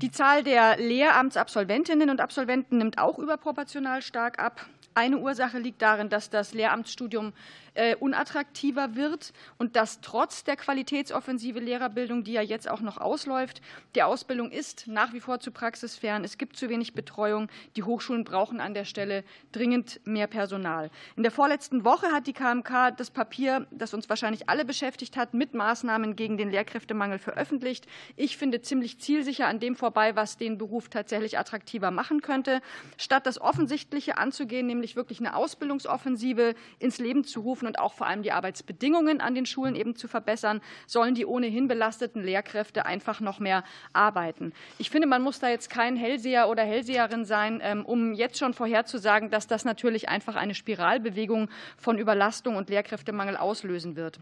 Die Zahl der Lehramtsabsolventinnen und Absolventen nimmt auch überproportional stark ab. Eine Ursache liegt darin, dass das Lehramtsstudium äh, unattraktiver wird und dass trotz der Qualitätsoffensive Lehrerbildung, die ja jetzt auch noch ausläuft, die Ausbildung ist nach wie vor zu praxisfern. Es gibt zu wenig Betreuung. Die Hochschulen brauchen an der Stelle dringend mehr Personal. In der vorletzten Woche hat die KMK das Papier, das uns wahrscheinlich alle beschäftigt hat, mit Maßnahmen gegen den Lehrkräftemangel veröffentlicht. Ich finde ziemlich zielsicher an dem vorbei, was den Beruf tatsächlich attraktiver machen könnte. Statt das Offensichtliche anzugehen, nämlich wirklich eine Ausbildungsoffensive ins Leben zu rufen, und auch vor allem die Arbeitsbedingungen an den Schulen eben zu verbessern, sollen die ohnehin belasteten Lehrkräfte einfach noch mehr arbeiten. Ich finde, man muss da jetzt kein Hellseher oder Hellseherin sein, ähm, um jetzt schon vorherzusagen, dass das natürlich einfach eine Spiralbewegung von Überlastung und Lehrkräftemangel auslösen wird.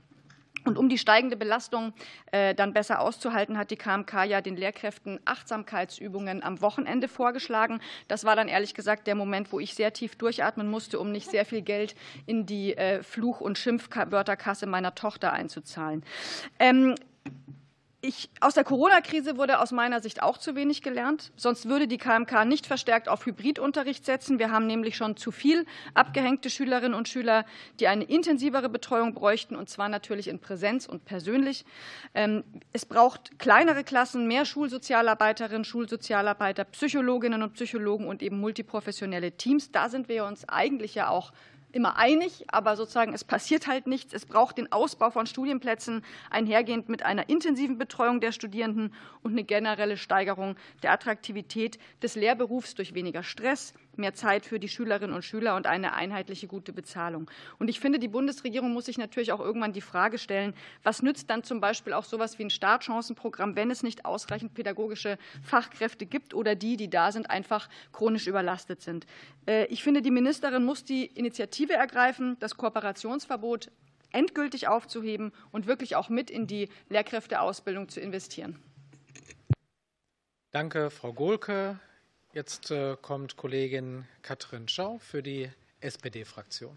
Und um die steigende Belastung äh, dann besser auszuhalten, hat die KMK ja den Lehrkräften Achtsamkeitsübungen am Wochenende vorgeschlagen. Das war dann ehrlich gesagt der Moment, wo ich sehr tief durchatmen musste, um nicht sehr viel Geld in die äh, Fluch- und Schimpfwörterkasse meiner Tochter einzuzahlen. Ich, aus der Corona-Krise wurde aus meiner Sicht auch zu wenig gelernt. Sonst würde die KMK nicht verstärkt auf Hybridunterricht setzen. Wir haben nämlich schon zu viel abgehängte Schülerinnen und Schüler, die eine intensivere Betreuung bräuchten, und zwar natürlich in Präsenz und persönlich. Ähm, es braucht kleinere Klassen, mehr Schulsozialarbeiterinnen, Schulsozialarbeiter, Psychologinnen und Psychologen und eben multiprofessionelle Teams. Da sind wir uns eigentlich ja auch immer einig, aber sozusagen es passiert halt nichts. Es braucht den Ausbau von Studienplätzen einhergehend mit einer intensiven Betreuung der Studierenden und eine generelle Steigerung der Attraktivität des Lehrberufs durch weniger Stress, mehr Zeit für die Schülerinnen und Schüler und eine einheitliche gute Bezahlung. Und ich finde, die Bundesregierung muss sich natürlich auch irgendwann die Frage stellen, was nützt dann zum Beispiel auch so etwas wie ein Startchancenprogramm, wenn es nicht ausreichend pädagogische Fachkräfte gibt oder die, die da sind, einfach chronisch überlastet sind. Äh, ich finde, die Ministerin muss die Initiative ergreifen, das Kooperationsverbot endgültig aufzuheben und wirklich auch mit in die Lehrkräfteausbildung zu investieren. Danke, Frau Gohlke. Jetzt äh, kommt Kollegin Katrin Schau für die SPD-Fraktion.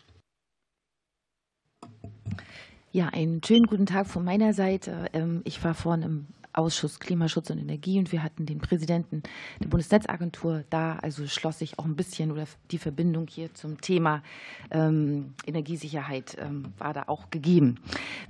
Ja, einen schönen guten Tag von meiner Seite. Ähm, ich war vorhin im Ausschuss Klimaschutz und Energie und wir hatten den Präsidenten der Bundesnetzagentur da. Also schloss sich auch ein bisschen oder die Verbindung hier zum Thema ähm, Energiesicherheit ähm, war da auch gegeben.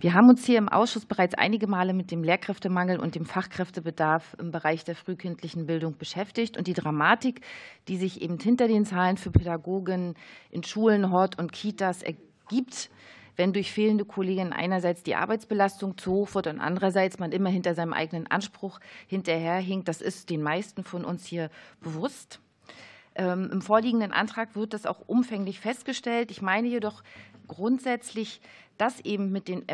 Wir haben uns hier im Ausschuss bereits einige Male mit dem Lehrkräftemangel und dem Fachkräftebedarf im Bereich der frühkindlichen Bildung beschäftigt und die Dramatik, die sich eben hinter den Zahlen für Pädagogen in Schulen, Hort und Kitas ergibt, wenn durch fehlende Kolleginnen einerseits die Arbeitsbelastung zu hoch wird und andererseits man immer hinter seinem eigenen Anspruch hinterherhinkt. Das ist den meisten von uns hier bewusst. Ähm, Im vorliegenden Antrag wird das auch umfänglich festgestellt. Ich meine jedoch grundsätzlich, dass eben mit, den,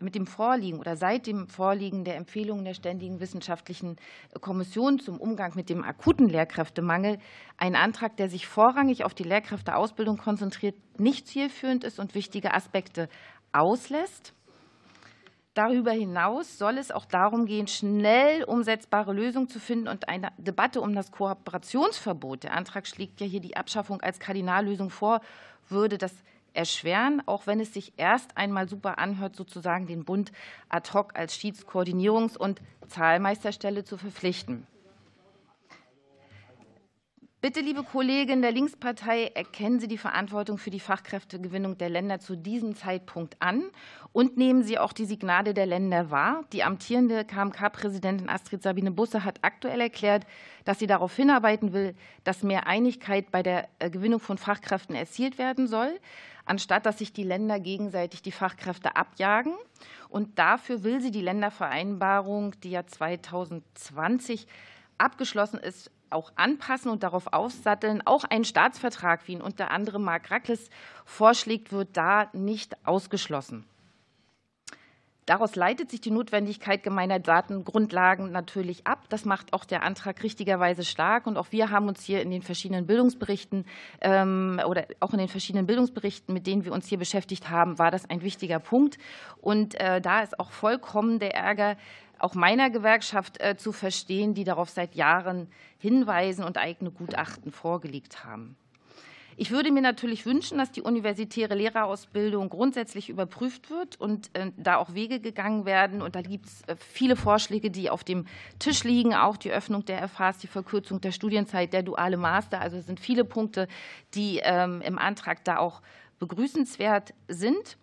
mit dem Vorliegen oder seit dem Vorliegen der Empfehlungen der Ständigen Wissenschaftlichen Kommission zum Umgang mit dem akuten Lehrkräftemangel ein Antrag, der sich vorrangig auf die Lehrkräfteausbildung konzentriert, nicht zielführend ist und wichtige Aspekte auslässt. Darüber hinaus soll es auch darum gehen, schnell umsetzbare Lösungen zu finden und eine Debatte um das Kooperationsverbot. Der Antrag schlägt ja hier die Abschaffung als Kardinallösung vor, würde das erschweren, auch wenn es sich erst einmal super anhört, sozusagen den Bund ad hoc als Schiedskoordinierungs- und Zahlmeisterstelle zu verpflichten. Bitte, liebe Kollegen der Linkspartei, erkennen Sie die Verantwortung für die Fachkräftegewinnung der Länder zu diesem Zeitpunkt an und nehmen Sie auch die Signale der Länder wahr. Die amtierende KMK-Präsidentin Astrid Sabine Busse hat aktuell erklärt, dass sie darauf hinarbeiten will, dass mehr Einigkeit bei der äh, Gewinnung von Fachkräften erzielt werden soll anstatt dass sich die Länder gegenseitig die Fachkräfte abjagen. Und dafür will sie die Ländervereinbarung, die ja 2020 abgeschlossen ist, auch anpassen und darauf aussatteln. Auch ein Staatsvertrag, wie ihn unter anderem Mark Rackles vorschlägt, wird da nicht ausgeschlossen. Daraus leitet sich die Notwendigkeit gemeiner Datengrundlagen natürlich ab. Das macht auch der Antrag richtigerweise stark. Und auch wir haben uns hier in den verschiedenen Bildungsberichten ähm, oder auch in den verschiedenen Bildungsberichten, mit denen wir uns hier beschäftigt haben, war das ein wichtiger Punkt. Und äh, da ist auch vollkommen der Ärger auch meiner Gewerkschaft äh, zu verstehen, die darauf seit Jahren hinweisen und eigene Gutachten vorgelegt haben. Ich würde mir natürlich wünschen, dass die universitäre Lehrerausbildung grundsätzlich überprüft wird und äh, da auch Wege gegangen werden. Und da gibt es äh, viele Vorschläge, die auf dem Tisch liegen, auch die Öffnung der FHs, die Verkürzung der Studienzeit, der duale Master. Also es sind viele Punkte, die ähm, im Antrag da auch begrüßenswert sind.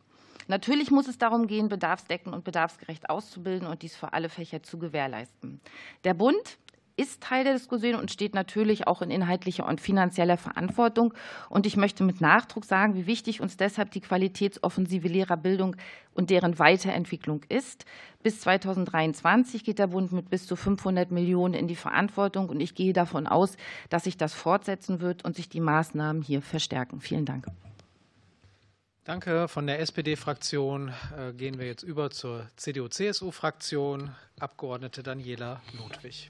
Natürlich muss es darum gehen, bedarfsdeckend und bedarfsgerecht auszubilden und dies für alle Fächer zu gewährleisten. Der Bund ist Teil der Diskussion und steht natürlich auch in inhaltlicher und finanzieller Verantwortung. Und ich möchte mit Nachdruck sagen, wie wichtig uns deshalb die qualitätsoffensive Lehrerbildung und deren Weiterentwicklung ist. Bis 2023 geht der Bund mit bis zu 500 Millionen in die Verantwortung. Und ich gehe davon aus, dass sich das fortsetzen wird und sich die Maßnahmen hier verstärken. Vielen Dank. Danke. Von der SPD-Fraktion äh, gehen wir jetzt über zur CDU-CSU-Fraktion. Abgeordnete Daniela Ludwig.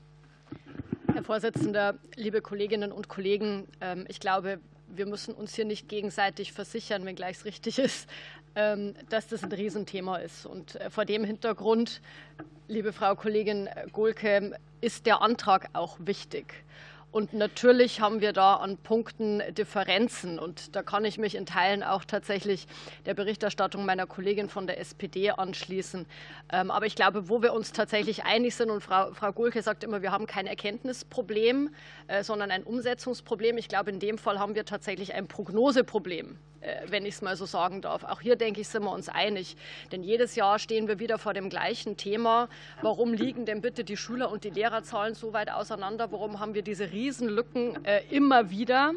Herr Vorsitzender, liebe Kolleginnen und Kollegen, ähm, ich glaube, wir müssen uns hier nicht gegenseitig versichern, wenngleich es richtig ist, ähm, dass das ein Riesenthema ist. Und äh, vor dem Hintergrund, liebe Frau Kollegin Gohlke, ist der Antrag auch wichtig. Und natürlich haben wir da an Punkten Differenzen. Und da kann ich mich in Teilen auch tatsächlich der Berichterstattung meiner Kollegin von der SPD anschließen. Ähm, aber ich glaube, wo wir uns tatsächlich einig sind, und Frau, Frau Gulke sagt immer, wir haben kein Erkenntnisproblem, äh, sondern ein Umsetzungsproblem. Ich glaube, in dem Fall haben wir tatsächlich ein Prognoseproblem. Äh, wenn ich es mal so sagen darf. Auch hier, denke ich, sind wir uns einig. Denn jedes Jahr stehen wir wieder vor dem gleichen Thema. Warum liegen denn bitte die Schüler- und die Lehrerzahlen so weit auseinander? Warum haben wir diese Riesenlücken äh, immer wieder?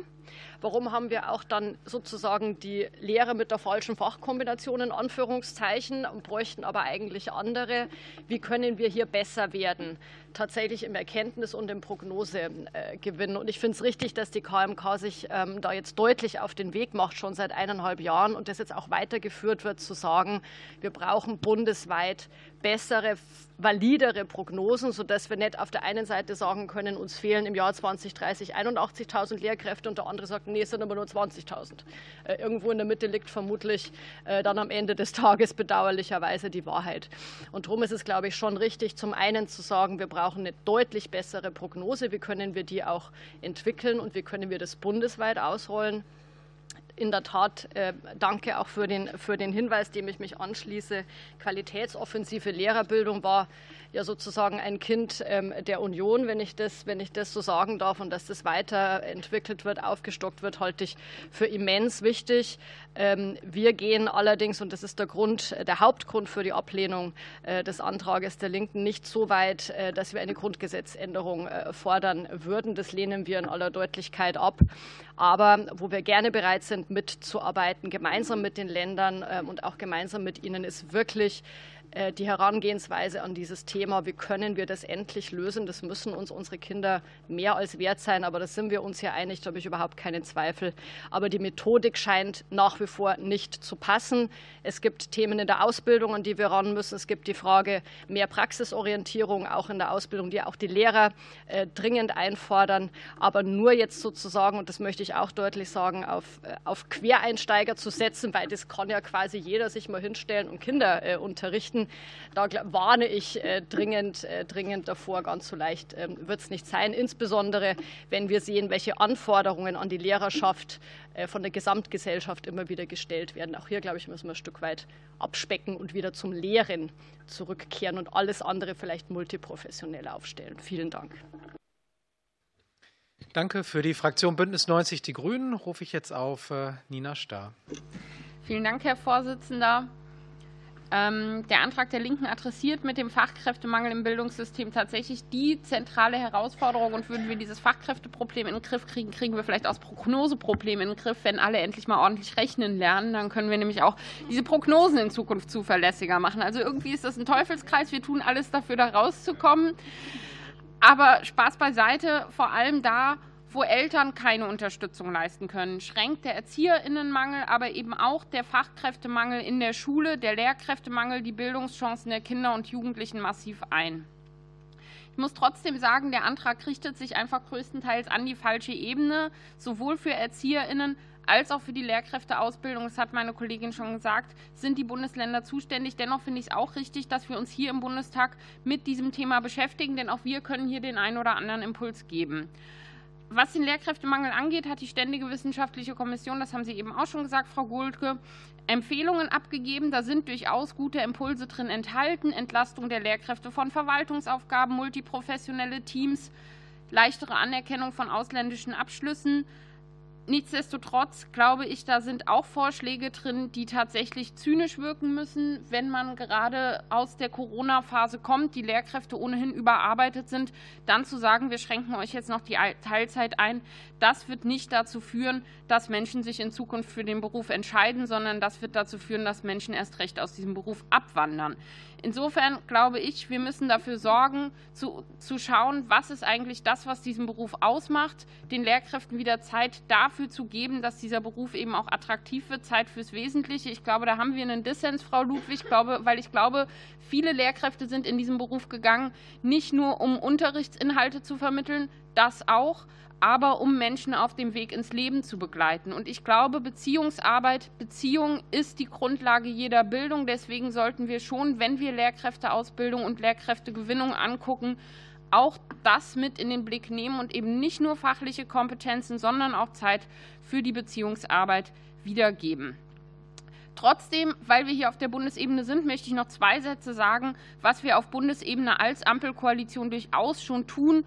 Warum haben wir auch dann sozusagen die Lehre mit der falschen Fachkombination in Anführungszeichen und bräuchten aber eigentlich andere? Wie können wir hier besser werden? Tatsächlich im Erkenntnis- und im Prognosegewinn. Und ich finde es richtig, dass die KMK sich ähm, da jetzt deutlich auf den Weg macht, schon seit eineinhalb Jahren und das jetzt auch weitergeführt wird, zu sagen, wir brauchen bundesweit bessere, validere Prognosen, sodass wir nicht auf der einen Seite sagen können, uns fehlen im Jahr 2030 81.000 Lehrkräfte und der andere sagt, nee, es sind aber nur 20.000. Äh, irgendwo in der Mitte liegt vermutlich äh, dann am Ende des Tages bedauerlicherweise die Wahrheit. Und darum ist es, glaube ich, schon richtig, zum einen zu sagen, wir brauchen eine deutlich bessere Prognose. Wie können wir die auch entwickeln und wie können wir das bundesweit ausrollen? in der Tat äh, danke auch für den, für den Hinweis, dem ich mich anschließe. Qualitätsoffensive Lehrerbildung war ja sozusagen ein Kind ähm, der Union, wenn ich, das, wenn ich das so sagen darf. Und dass das weiterentwickelt wird, aufgestockt wird, halte ich für immens wichtig. Ähm, wir gehen allerdings, und das ist der Grund, der Hauptgrund für die Ablehnung äh, des Antrages der Linken, nicht so weit, äh, dass wir eine Grundgesetzänderung äh, fordern würden. Das lehnen wir in aller Deutlichkeit ab. Aber wo wir gerne bereit sind, mitzuarbeiten, gemeinsam mit den Ländern ähm, und auch gemeinsam mit ihnen, ist wirklich äh, die Herangehensweise an dieses Thema, wie können wir das endlich lösen, das müssen uns unsere Kinder mehr als wert sein. Aber da sind wir uns ja einig, da habe ich überhaupt keinen Zweifel. Aber die Methodik scheint nach wie vor nicht zu passen. Es gibt Themen in der Ausbildung, an die wir ran müssen. Es gibt die Frage mehr Praxisorientierung auch in der Ausbildung, die auch die Lehrer äh, dringend einfordern. Aber nur jetzt sozusagen, und das möchte ich auch deutlich sagen, auf, äh, auf Quereinsteiger zu setzen, weil das kann ja quasi jeder sich mal hinstellen und Kinder unterrichten Minuten. Da warne ich äh, dringend, äh, dringend davor. Ganz so leicht ähm, wird es nicht sein, insbesondere wenn wir sehen, welche Anforderungen an die Lehrerschaft äh, von der Gesamtgesellschaft immer wieder gestellt werden. Auch hier, glaube ich, müssen wir ein Stück weit abspecken und wieder zum Lehren zurückkehren und alles andere vielleicht multiprofessionell aufstellen. Vielen Dank. Danke. Für die Fraktion Bündnis 90 Die Grünen rufe ich jetzt auf Nina Starr. Vielen Dank, Herr Vorsitzender. Ähm, der Antrag der Linken adressiert mit dem Fachkräftemangel im Bildungssystem tatsächlich die zentrale Herausforderung. Und würden wir dieses Fachkräfteproblem in den Griff kriegen, kriegen wir vielleicht auch das Prognoseproblem in den Griff. Wenn alle endlich mal ordentlich rechnen lernen, dann können wir nämlich auch diese Prognosen in Zukunft zuverlässiger machen. Also irgendwie ist das ein Teufelskreis. Wir tun alles dafür, da rauszukommen. Aber Spaß beiseite, vor allem da, wo Eltern keine Unterstützung leisten können, schränkt der Erzieherinnenmangel, aber eben auch der Fachkräftemangel in der Schule, der Lehrkräftemangel die Bildungschancen der Kinder und Jugendlichen massiv ein. Ich muss trotzdem sagen, der Antrag richtet sich einfach größtenteils an die falsche Ebene, sowohl für ErzieherInnen als auch für die Lehrkräfteausbildung. Das hat meine Kollegin schon gesagt, sind die Bundesländer zuständig. Dennoch finde ich es auch richtig, dass wir uns hier im Bundestag mit diesem Thema beschäftigen, denn auch wir können hier den einen oder anderen Impuls geben. Was den Lehrkräftemangel angeht, hat die Ständige Wissenschaftliche Kommission, das haben Sie eben auch schon gesagt, Frau Goldke, Empfehlungen abgegeben. Da sind durchaus gute Impulse drin enthalten. Entlastung der Lehrkräfte von Verwaltungsaufgaben, multiprofessionelle Teams, leichtere Anerkennung von ausländischen Abschlüssen, Nichtsdestotrotz glaube ich, da sind auch Vorschläge drin, die tatsächlich zynisch wirken müssen, wenn man gerade aus der Corona-Phase kommt, die Lehrkräfte ohnehin überarbeitet sind, dann zu sagen, wir schränken euch jetzt noch die Teilzeit ein. Das wird nicht dazu führen, dass Menschen sich in Zukunft für den Beruf entscheiden, sondern das wird dazu führen, dass Menschen erst recht aus diesem Beruf abwandern. Insofern glaube ich, wir müssen dafür sorgen, zu, zu schauen, was ist eigentlich das, was diesen Beruf ausmacht, den Lehrkräften wieder Zeit dafür zu geben, dass dieser Beruf eben auch attraktiv wird, Zeit fürs Wesentliche. Ich glaube, da haben wir einen Dissens, Frau Ludwig, glaube, weil ich glaube, viele Lehrkräfte sind in diesen Beruf gegangen, nicht nur um Unterrichtsinhalte zu vermitteln, das auch, aber um Menschen auf dem Weg ins Leben zu begleiten. Und ich glaube, Beziehungsarbeit, Beziehung ist die Grundlage jeder Bildung. Deswegen sollten wir schon, wenn wir Lehrkräfteausbildung und Lehrkräftegewinnung angucken, auch das mit in den Blick nehmen und eben nicht nur fachliche Kompetenzen, sondern auch Zeit für die Beziehungsarbeit wiedergeben. Trotzdem, weil wir hier auf der Bundesebene sind, möchte ich noch zwei Sätze sagen, was wir auf Bundesebene als Ampelkoalition durchaus schon tun,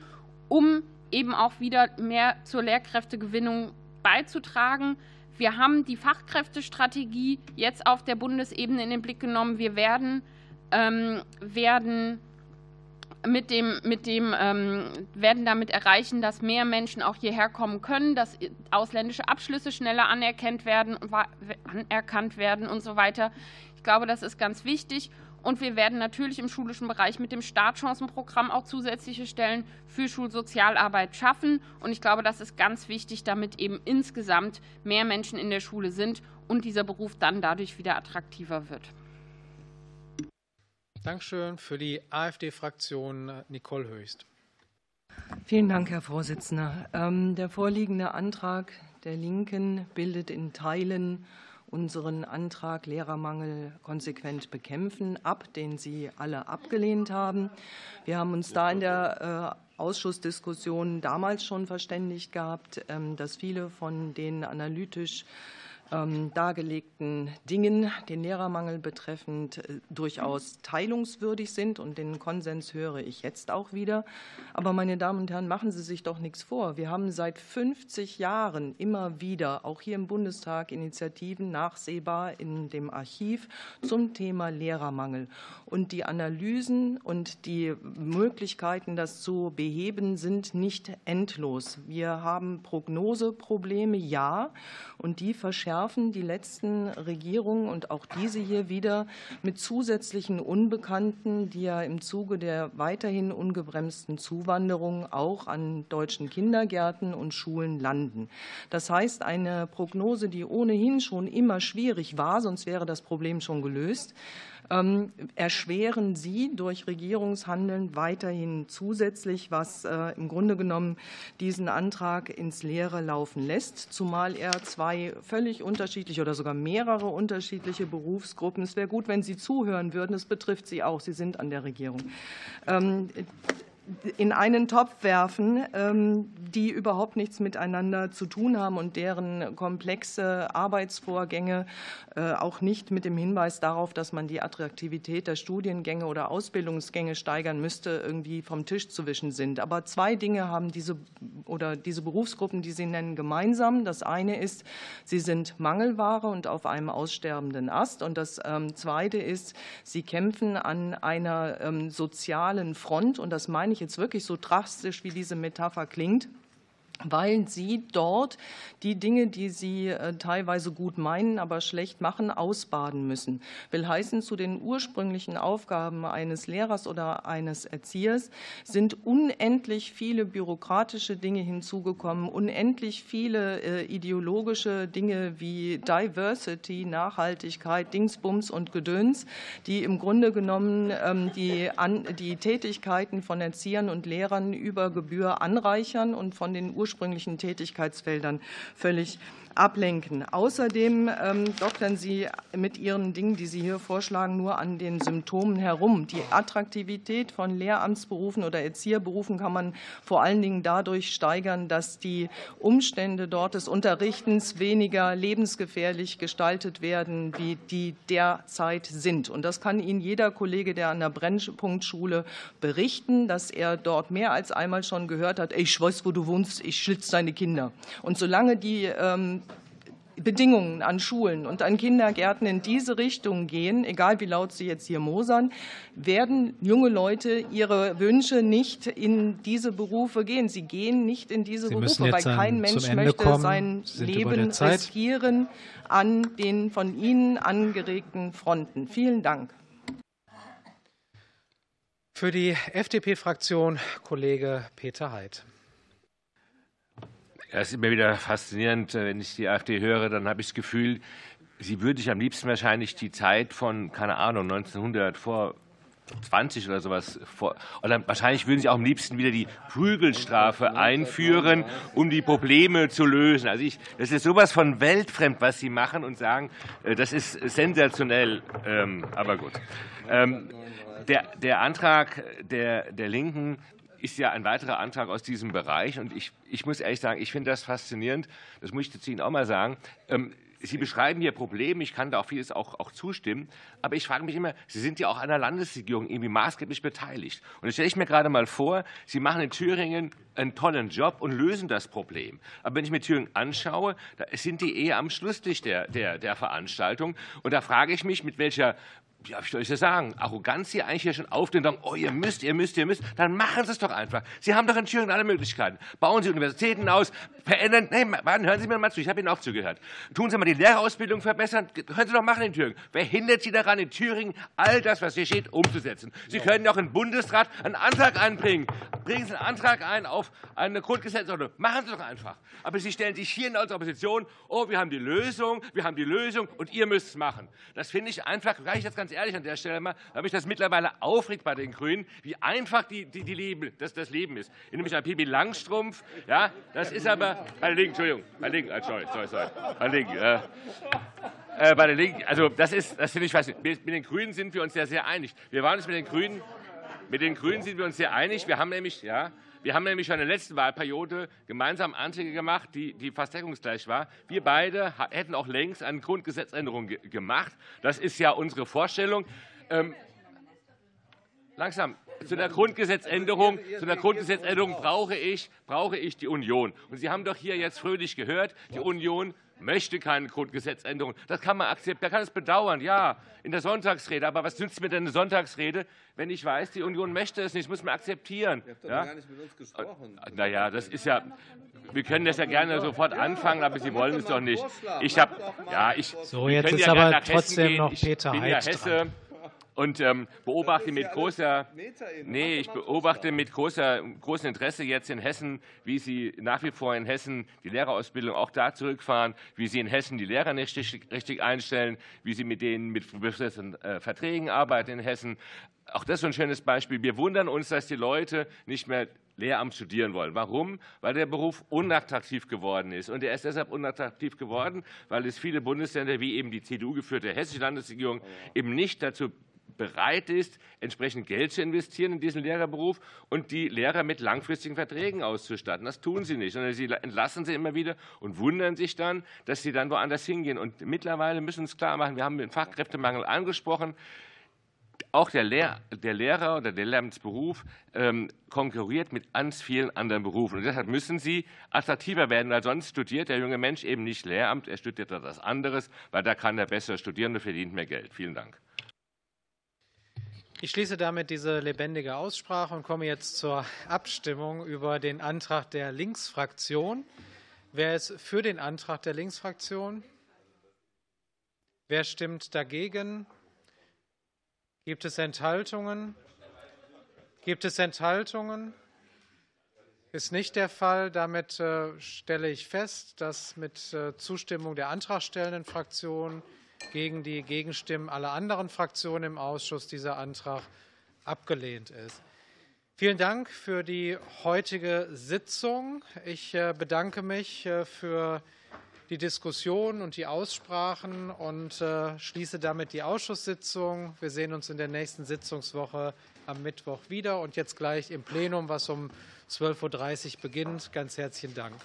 um eben auch wieder mehr zur Lehrkräftegewinnung beizutragen. Wir haben die Fachkräftestrategie jetzt auf der Bundesebene in den Blick genommen. Wir werden, ähm, werden mit dem, mit dem ähm, werden damit erreichen, dass mehr Menschen auch hierher kommen können, dass ausländische Abschlüsse schneller anerkannt werden, anerkannt werden und so weiter. Ich glaube, das ist ganz wichtig. Und wir werden natürlich im schulischen Bereich mit dem Startchancenprogramm auch zusätzliche Stellen für Schulsozialarbeit schaffen. Und ich glaube, das ist ganz wichtig, damit eben insgesamt mehr Menschen in der Schule sind und dieser Beruf dann dadurch wieder attraktiver wird. Dankeschön. Für die AfD-Fraktion Nicole Höchst. Vielen Dank, Herr Vorsitzender. Ähm, der vorliegende Antrag der Linken bildet in Teilen unseren Antrag Lehrermangel konsequent bekämpfen ab, den Sie alle abgelehnt haben. Wir haben uns da in der äh, Ausschussdiskussion damals schon verständigt gehabt, ähm, dass viele von den analytisch dargelegten Dingen, den Lehrermangel betreffend, äh, durchaus teilungswürdig sind. Und den Konsens höre ich jetzt auch wieder. Aber, meine Damen und Herren, machen Sie sich doch nichts vor. Wir haben seit 50 Jahren immer wieder, auch hier im Bundestag, Initiativen nachsehbar in dem Archiv zum Thema Lehrermangel. Und die Analysen und die Möglichkeiten, das zu beheben, sind nicht endlos. Wir haben Prognoseprobleme, ja, und die verschärfen verschärfen die letzten Regierungen und auch diese hier wieder mit zusätzlichen Unbekannten, die ja im Zuge der weiterhin ungebremsten Zuwanderung auch an deutschen Kindergärten und Schulen landen. Das heißt, eine Prognose, die ohnehin schon immer schwierig war, sonst wäre das Problem schon gelöst, erschweren Sie durch Regierungshandeln weiterhin zusätzlich, was äh, im Grunde genommen diesen Antrag ins Leere laufen lässt, zumal er zwei völlig unterschiedliche oder sogar mehrere unterschiedliche Berufsgruppen, es wäre gut, wenn Sie zuhören würden, es betrifft Sie auch, Sie sind an der Regierung, ähm, in einen Topf werfen, ähm, die überhaupt nichts miteinander zu tun haben und deren komplexe Arbeitsvorgänge äh, auch nicht mit dem Hinweis darauf, dass man die Attraktivität der Studiengänge oder Ausbildungsgänge steigern müsste, irgendwie vom Tisch zu wischen sind. Aber zwei Dinge haben diese oder diese Berufsgruppen, die Sie nennen, gemeinsam. Das eine ist, sie sind Mangelware und auf einem aussterbenden Ast. Und das ähm, zweite ist, sie kämpfen an einer ähm, sozialen Front. Und das meine ich jetzt wirklich so drastisch, wie diese Metapher klingt weil sie dort die Dinge, die sie äh, teilweise gut meinen, aber schlecht machen, ausbaden müssen. Will heißen, zu den ursprünglichen Aufgaben eines Lehrers oder eines Erziehers sind unendlich viele bürokratische Dinge hinzugekommen, unendlich viele äh, ideologische Dinge wie Diversity, Nachhaltigkeit, Dingsbums und Gedöns, die im Grunde genommen ähm, die, die Tätigkeiten von Erziehern und Lehrern über Gebühr anreichern und von den ursprünglichen Tätigkeitsfeldern völlig ablenken. Außerdem ähm, doktern Sie mit Ihren Dingen, die Sie hier vorschlagen, nur an den Symptomen herum. Die Attraktivität von Lehramtsberufen oder Erzieherberufen kann man vor allen Dingen dadurch steigern, dass die Umstände dort des Unterrichtens weniger lebensgefährlich gestaltet werden, wie die derzeit sind. Und das kann Ihnen jeder Kollege, der an der Brennpunktschule berichten, dass er dort mehr als einmal schon gehört hat, ich weiß, wo du wohnst, ich schlitze deine Kinder. Und solange die ähm, Bedingungen an Schulen und an Kindergärten in diese Richtung gehen, egal wie laut sie jetzt hier mosern, werden junge Leute ihre Wünsche nicht in diese Berufe gehen. Sie gehen nicht in diese sie Berufe, weil kein Mensch möchte kommen. sein Leben riskieren an den von Ihnen angeregten Fronten. Vielen Dank. Für die FDP-Fraktion Kollege Peter Heidt. Es ist immer wieder faszinierend, äh, wenn ich die AfD höre, dann habe ich das Gefühl, sie würde sich am liebsten wahrscheinlich die Zeit von, keine Ahnung, 1900 vor 20 oder sowas vor. Oder wahrscheinlich würden sie auch am liebsten wieder die Prügelstrafe einführen, um die Probleme zu lösen. Also ich, das ist sowas von weltfremd, was sie machen und sagen, äh, das ist sensationell. Ähm, aber gut. Ähm, der, der Antrag der, der Linken ist ja ein weiterer Antrag aus diesem Bereich. Und ich, ich muss ehrlich sagen, ich finde das faszinierend. Das muss ich zu Ihnen auch mal sagen. Ähm, Sie beschreiben hier Probleme, ich kann da auch vieles auch, auch zustimmen, aber ich frage mich immer, Sie sind ja auch an der Landesregierung irgendwie maßgeblich beteiligt. Und jetzt stelle ich mir gerade mal vor, Sie machen in Thüringen einen tollen Job und lösen das Problem. Aber wenn ich mir Thüringen anschaue, da sind die eher am Schlusslicht der, der, der Veranstaltung. Und da frage ich mich, mit welcher ja, wie soll ich das sagen, Arroganz hier eigentlich hier schon auf den sagen, oh, ihr müsst, ihr müsst, ihr müsst, dann machen Sie es doch einfach. Sie haben doch in Thüringen alle Möglichkeiten. Bauen Sie Universitäten aus, verändern, nee, warten, hören Sie mir mal zu, ich habe Ihnen auch zugehört. Tun Sie mal die Lehrerausbildung verbessern, können Sie doch machen in Thüringen. Wer hindert Sie daran, in Thüringen all das, was hier steht, umzusetzen? Sie können auch im Bundesrat einen Antrag einbringen. Bringen Sie einen Antrag ein auf eine Grundgesetzordnung. Machen Sie doch einfach. Aber Sie stellen sich hier in der Opposition, oh, wir haben die Lösung, wir haben die Lösung und ihr müsst es machen. Das finde ich einfach, reicht jetzt ganz ehrlich an der Stelle mal, da mich das mittlerweile aufregt bei den Grünen, wie einfach die, die, die Leben, das, das Leben ist. Ich nehme mich an Pipi Langstrumpf, ja, das ist aber, bei den Linken, Entschuldigung, bei den Linken, äh, sorry, sorry, sorry, bei den Linken, äh, bei den Linken, also das ist, das finde ich Mit, mit den Grünen sind wir uns ja sehr einig. Wir waren uns mit den Grünen, mit den Grünen sind wir uns sehr einig. Wir haben nämlich, ja, wir haben nämlich schon in der letzten Wahlperiode gemeinsam Anträge gemacht, die, die fast deckungsgleich waren. Wir beide hätten auch längst eine Grundgesetzänderung ge gemacht. Das ist ja unsere Vorstellung. Ähm, langsam. Zu der Grundgesetzänderung, zu der Grundgesetzänderung brauche ich, brauche ich die Union. Und Sie haben doch hier jetzt fröhlich gehört, die Union möchte keine Grundgesetzänderung. Das kann man akzeptieren, kann es bedauern, ja, in der Sonntagsrede. Aber was nützt mir denn eine Sonntagsrede, wenn ich weiß, die Union möchte es nicht, das muss man akzeptieren. Ihr habt doch ja? gar nicht mit uns gesprochen. Äh, naja, das ist ja, wir können das ja gerne sofort anfangen, aber Sie wollen es doch nicht. Ich habe, ja, ich. So, jetzt ist ja aber trotzdem noch Peter Heid ja Hesse. Dran und ähm, beobachte mit großer, nee, ich beobachte mit großer, großem Interesse jetzt in Hessen, wie Sie nach wie vor in Hessen die Lehrerausbildung auch da zurückfahren, wie Sie in Hessen die Lehrer nicht richtig, einstellen, wie Sie mit denen mit befristeten äh, Verträgen arbeiten in Hessen. Auch das ist ein schönes Beispiel. Wir wundern uns, dass die Leute nicht mehr Lehramt studieren wollen. Warum? Weil der Beruf unattraktiv geworden ist. Und er ist deshalb unattraktiv geworden, weil es viele Bundesländer, wie eben die CDU-geführte hessische Landesregierung, eben nicht dazu bereit ist, entsprechend Geld zu investieren in diesen Lehrerberuf und die Lehrer mit langfristigen Verträgen auszustatten. Das tun sie nicht, sondern sie entlassen sie immer wieder und wundern sich dann, dass sie dann woanders hingehen. Und mittlerweile müssen wir uns klar machen, wir haben den Fachkräftemangel angesprochen. Auch der, Lehr der Lehrer oder der Lehramtsberuf ähm, konkurriert mit ganz vielen anderen Berufen. Und deshalb müssen sie attraktiver werden, weil sonst studiert der junge Mensch eben nicht Lehramt, er studiert etwas anderes, weil da kann er besser studieren und verdient mehr Geld. Vielen Dank. Ich schließe damit diese lebendige Aussprache und komme jetzt zur Abstimmung über den Antrag der Linksfraktion. Wer ist für den Antrag der Linksfraktion? Wer stimmt dagegen? Gibt es Enthaltungen? Gibt es Enthaltungen? Ist nicht der Fall. Damit äh, stelle ich fest, dass mit äh, Zustimmung der antragstellenden Fraktion gegen die Gegenstimmen aller anderen Fraktionen im Ausschuss dieser Antrag abgelehnt ist. Vielen Dank für die heutige Sitzung. Ich äh, bedanke mich äh, für die Diskussion und die Aussprachen und äh, schließe damit die Ausschusssitzung. Wir sehen uns in der nächsten Sitzungswoche am Mittwoch wieder und jetzt gleich im Plenum, was um 12.30 Uhr beginnt. Ganz herzlichen Dank.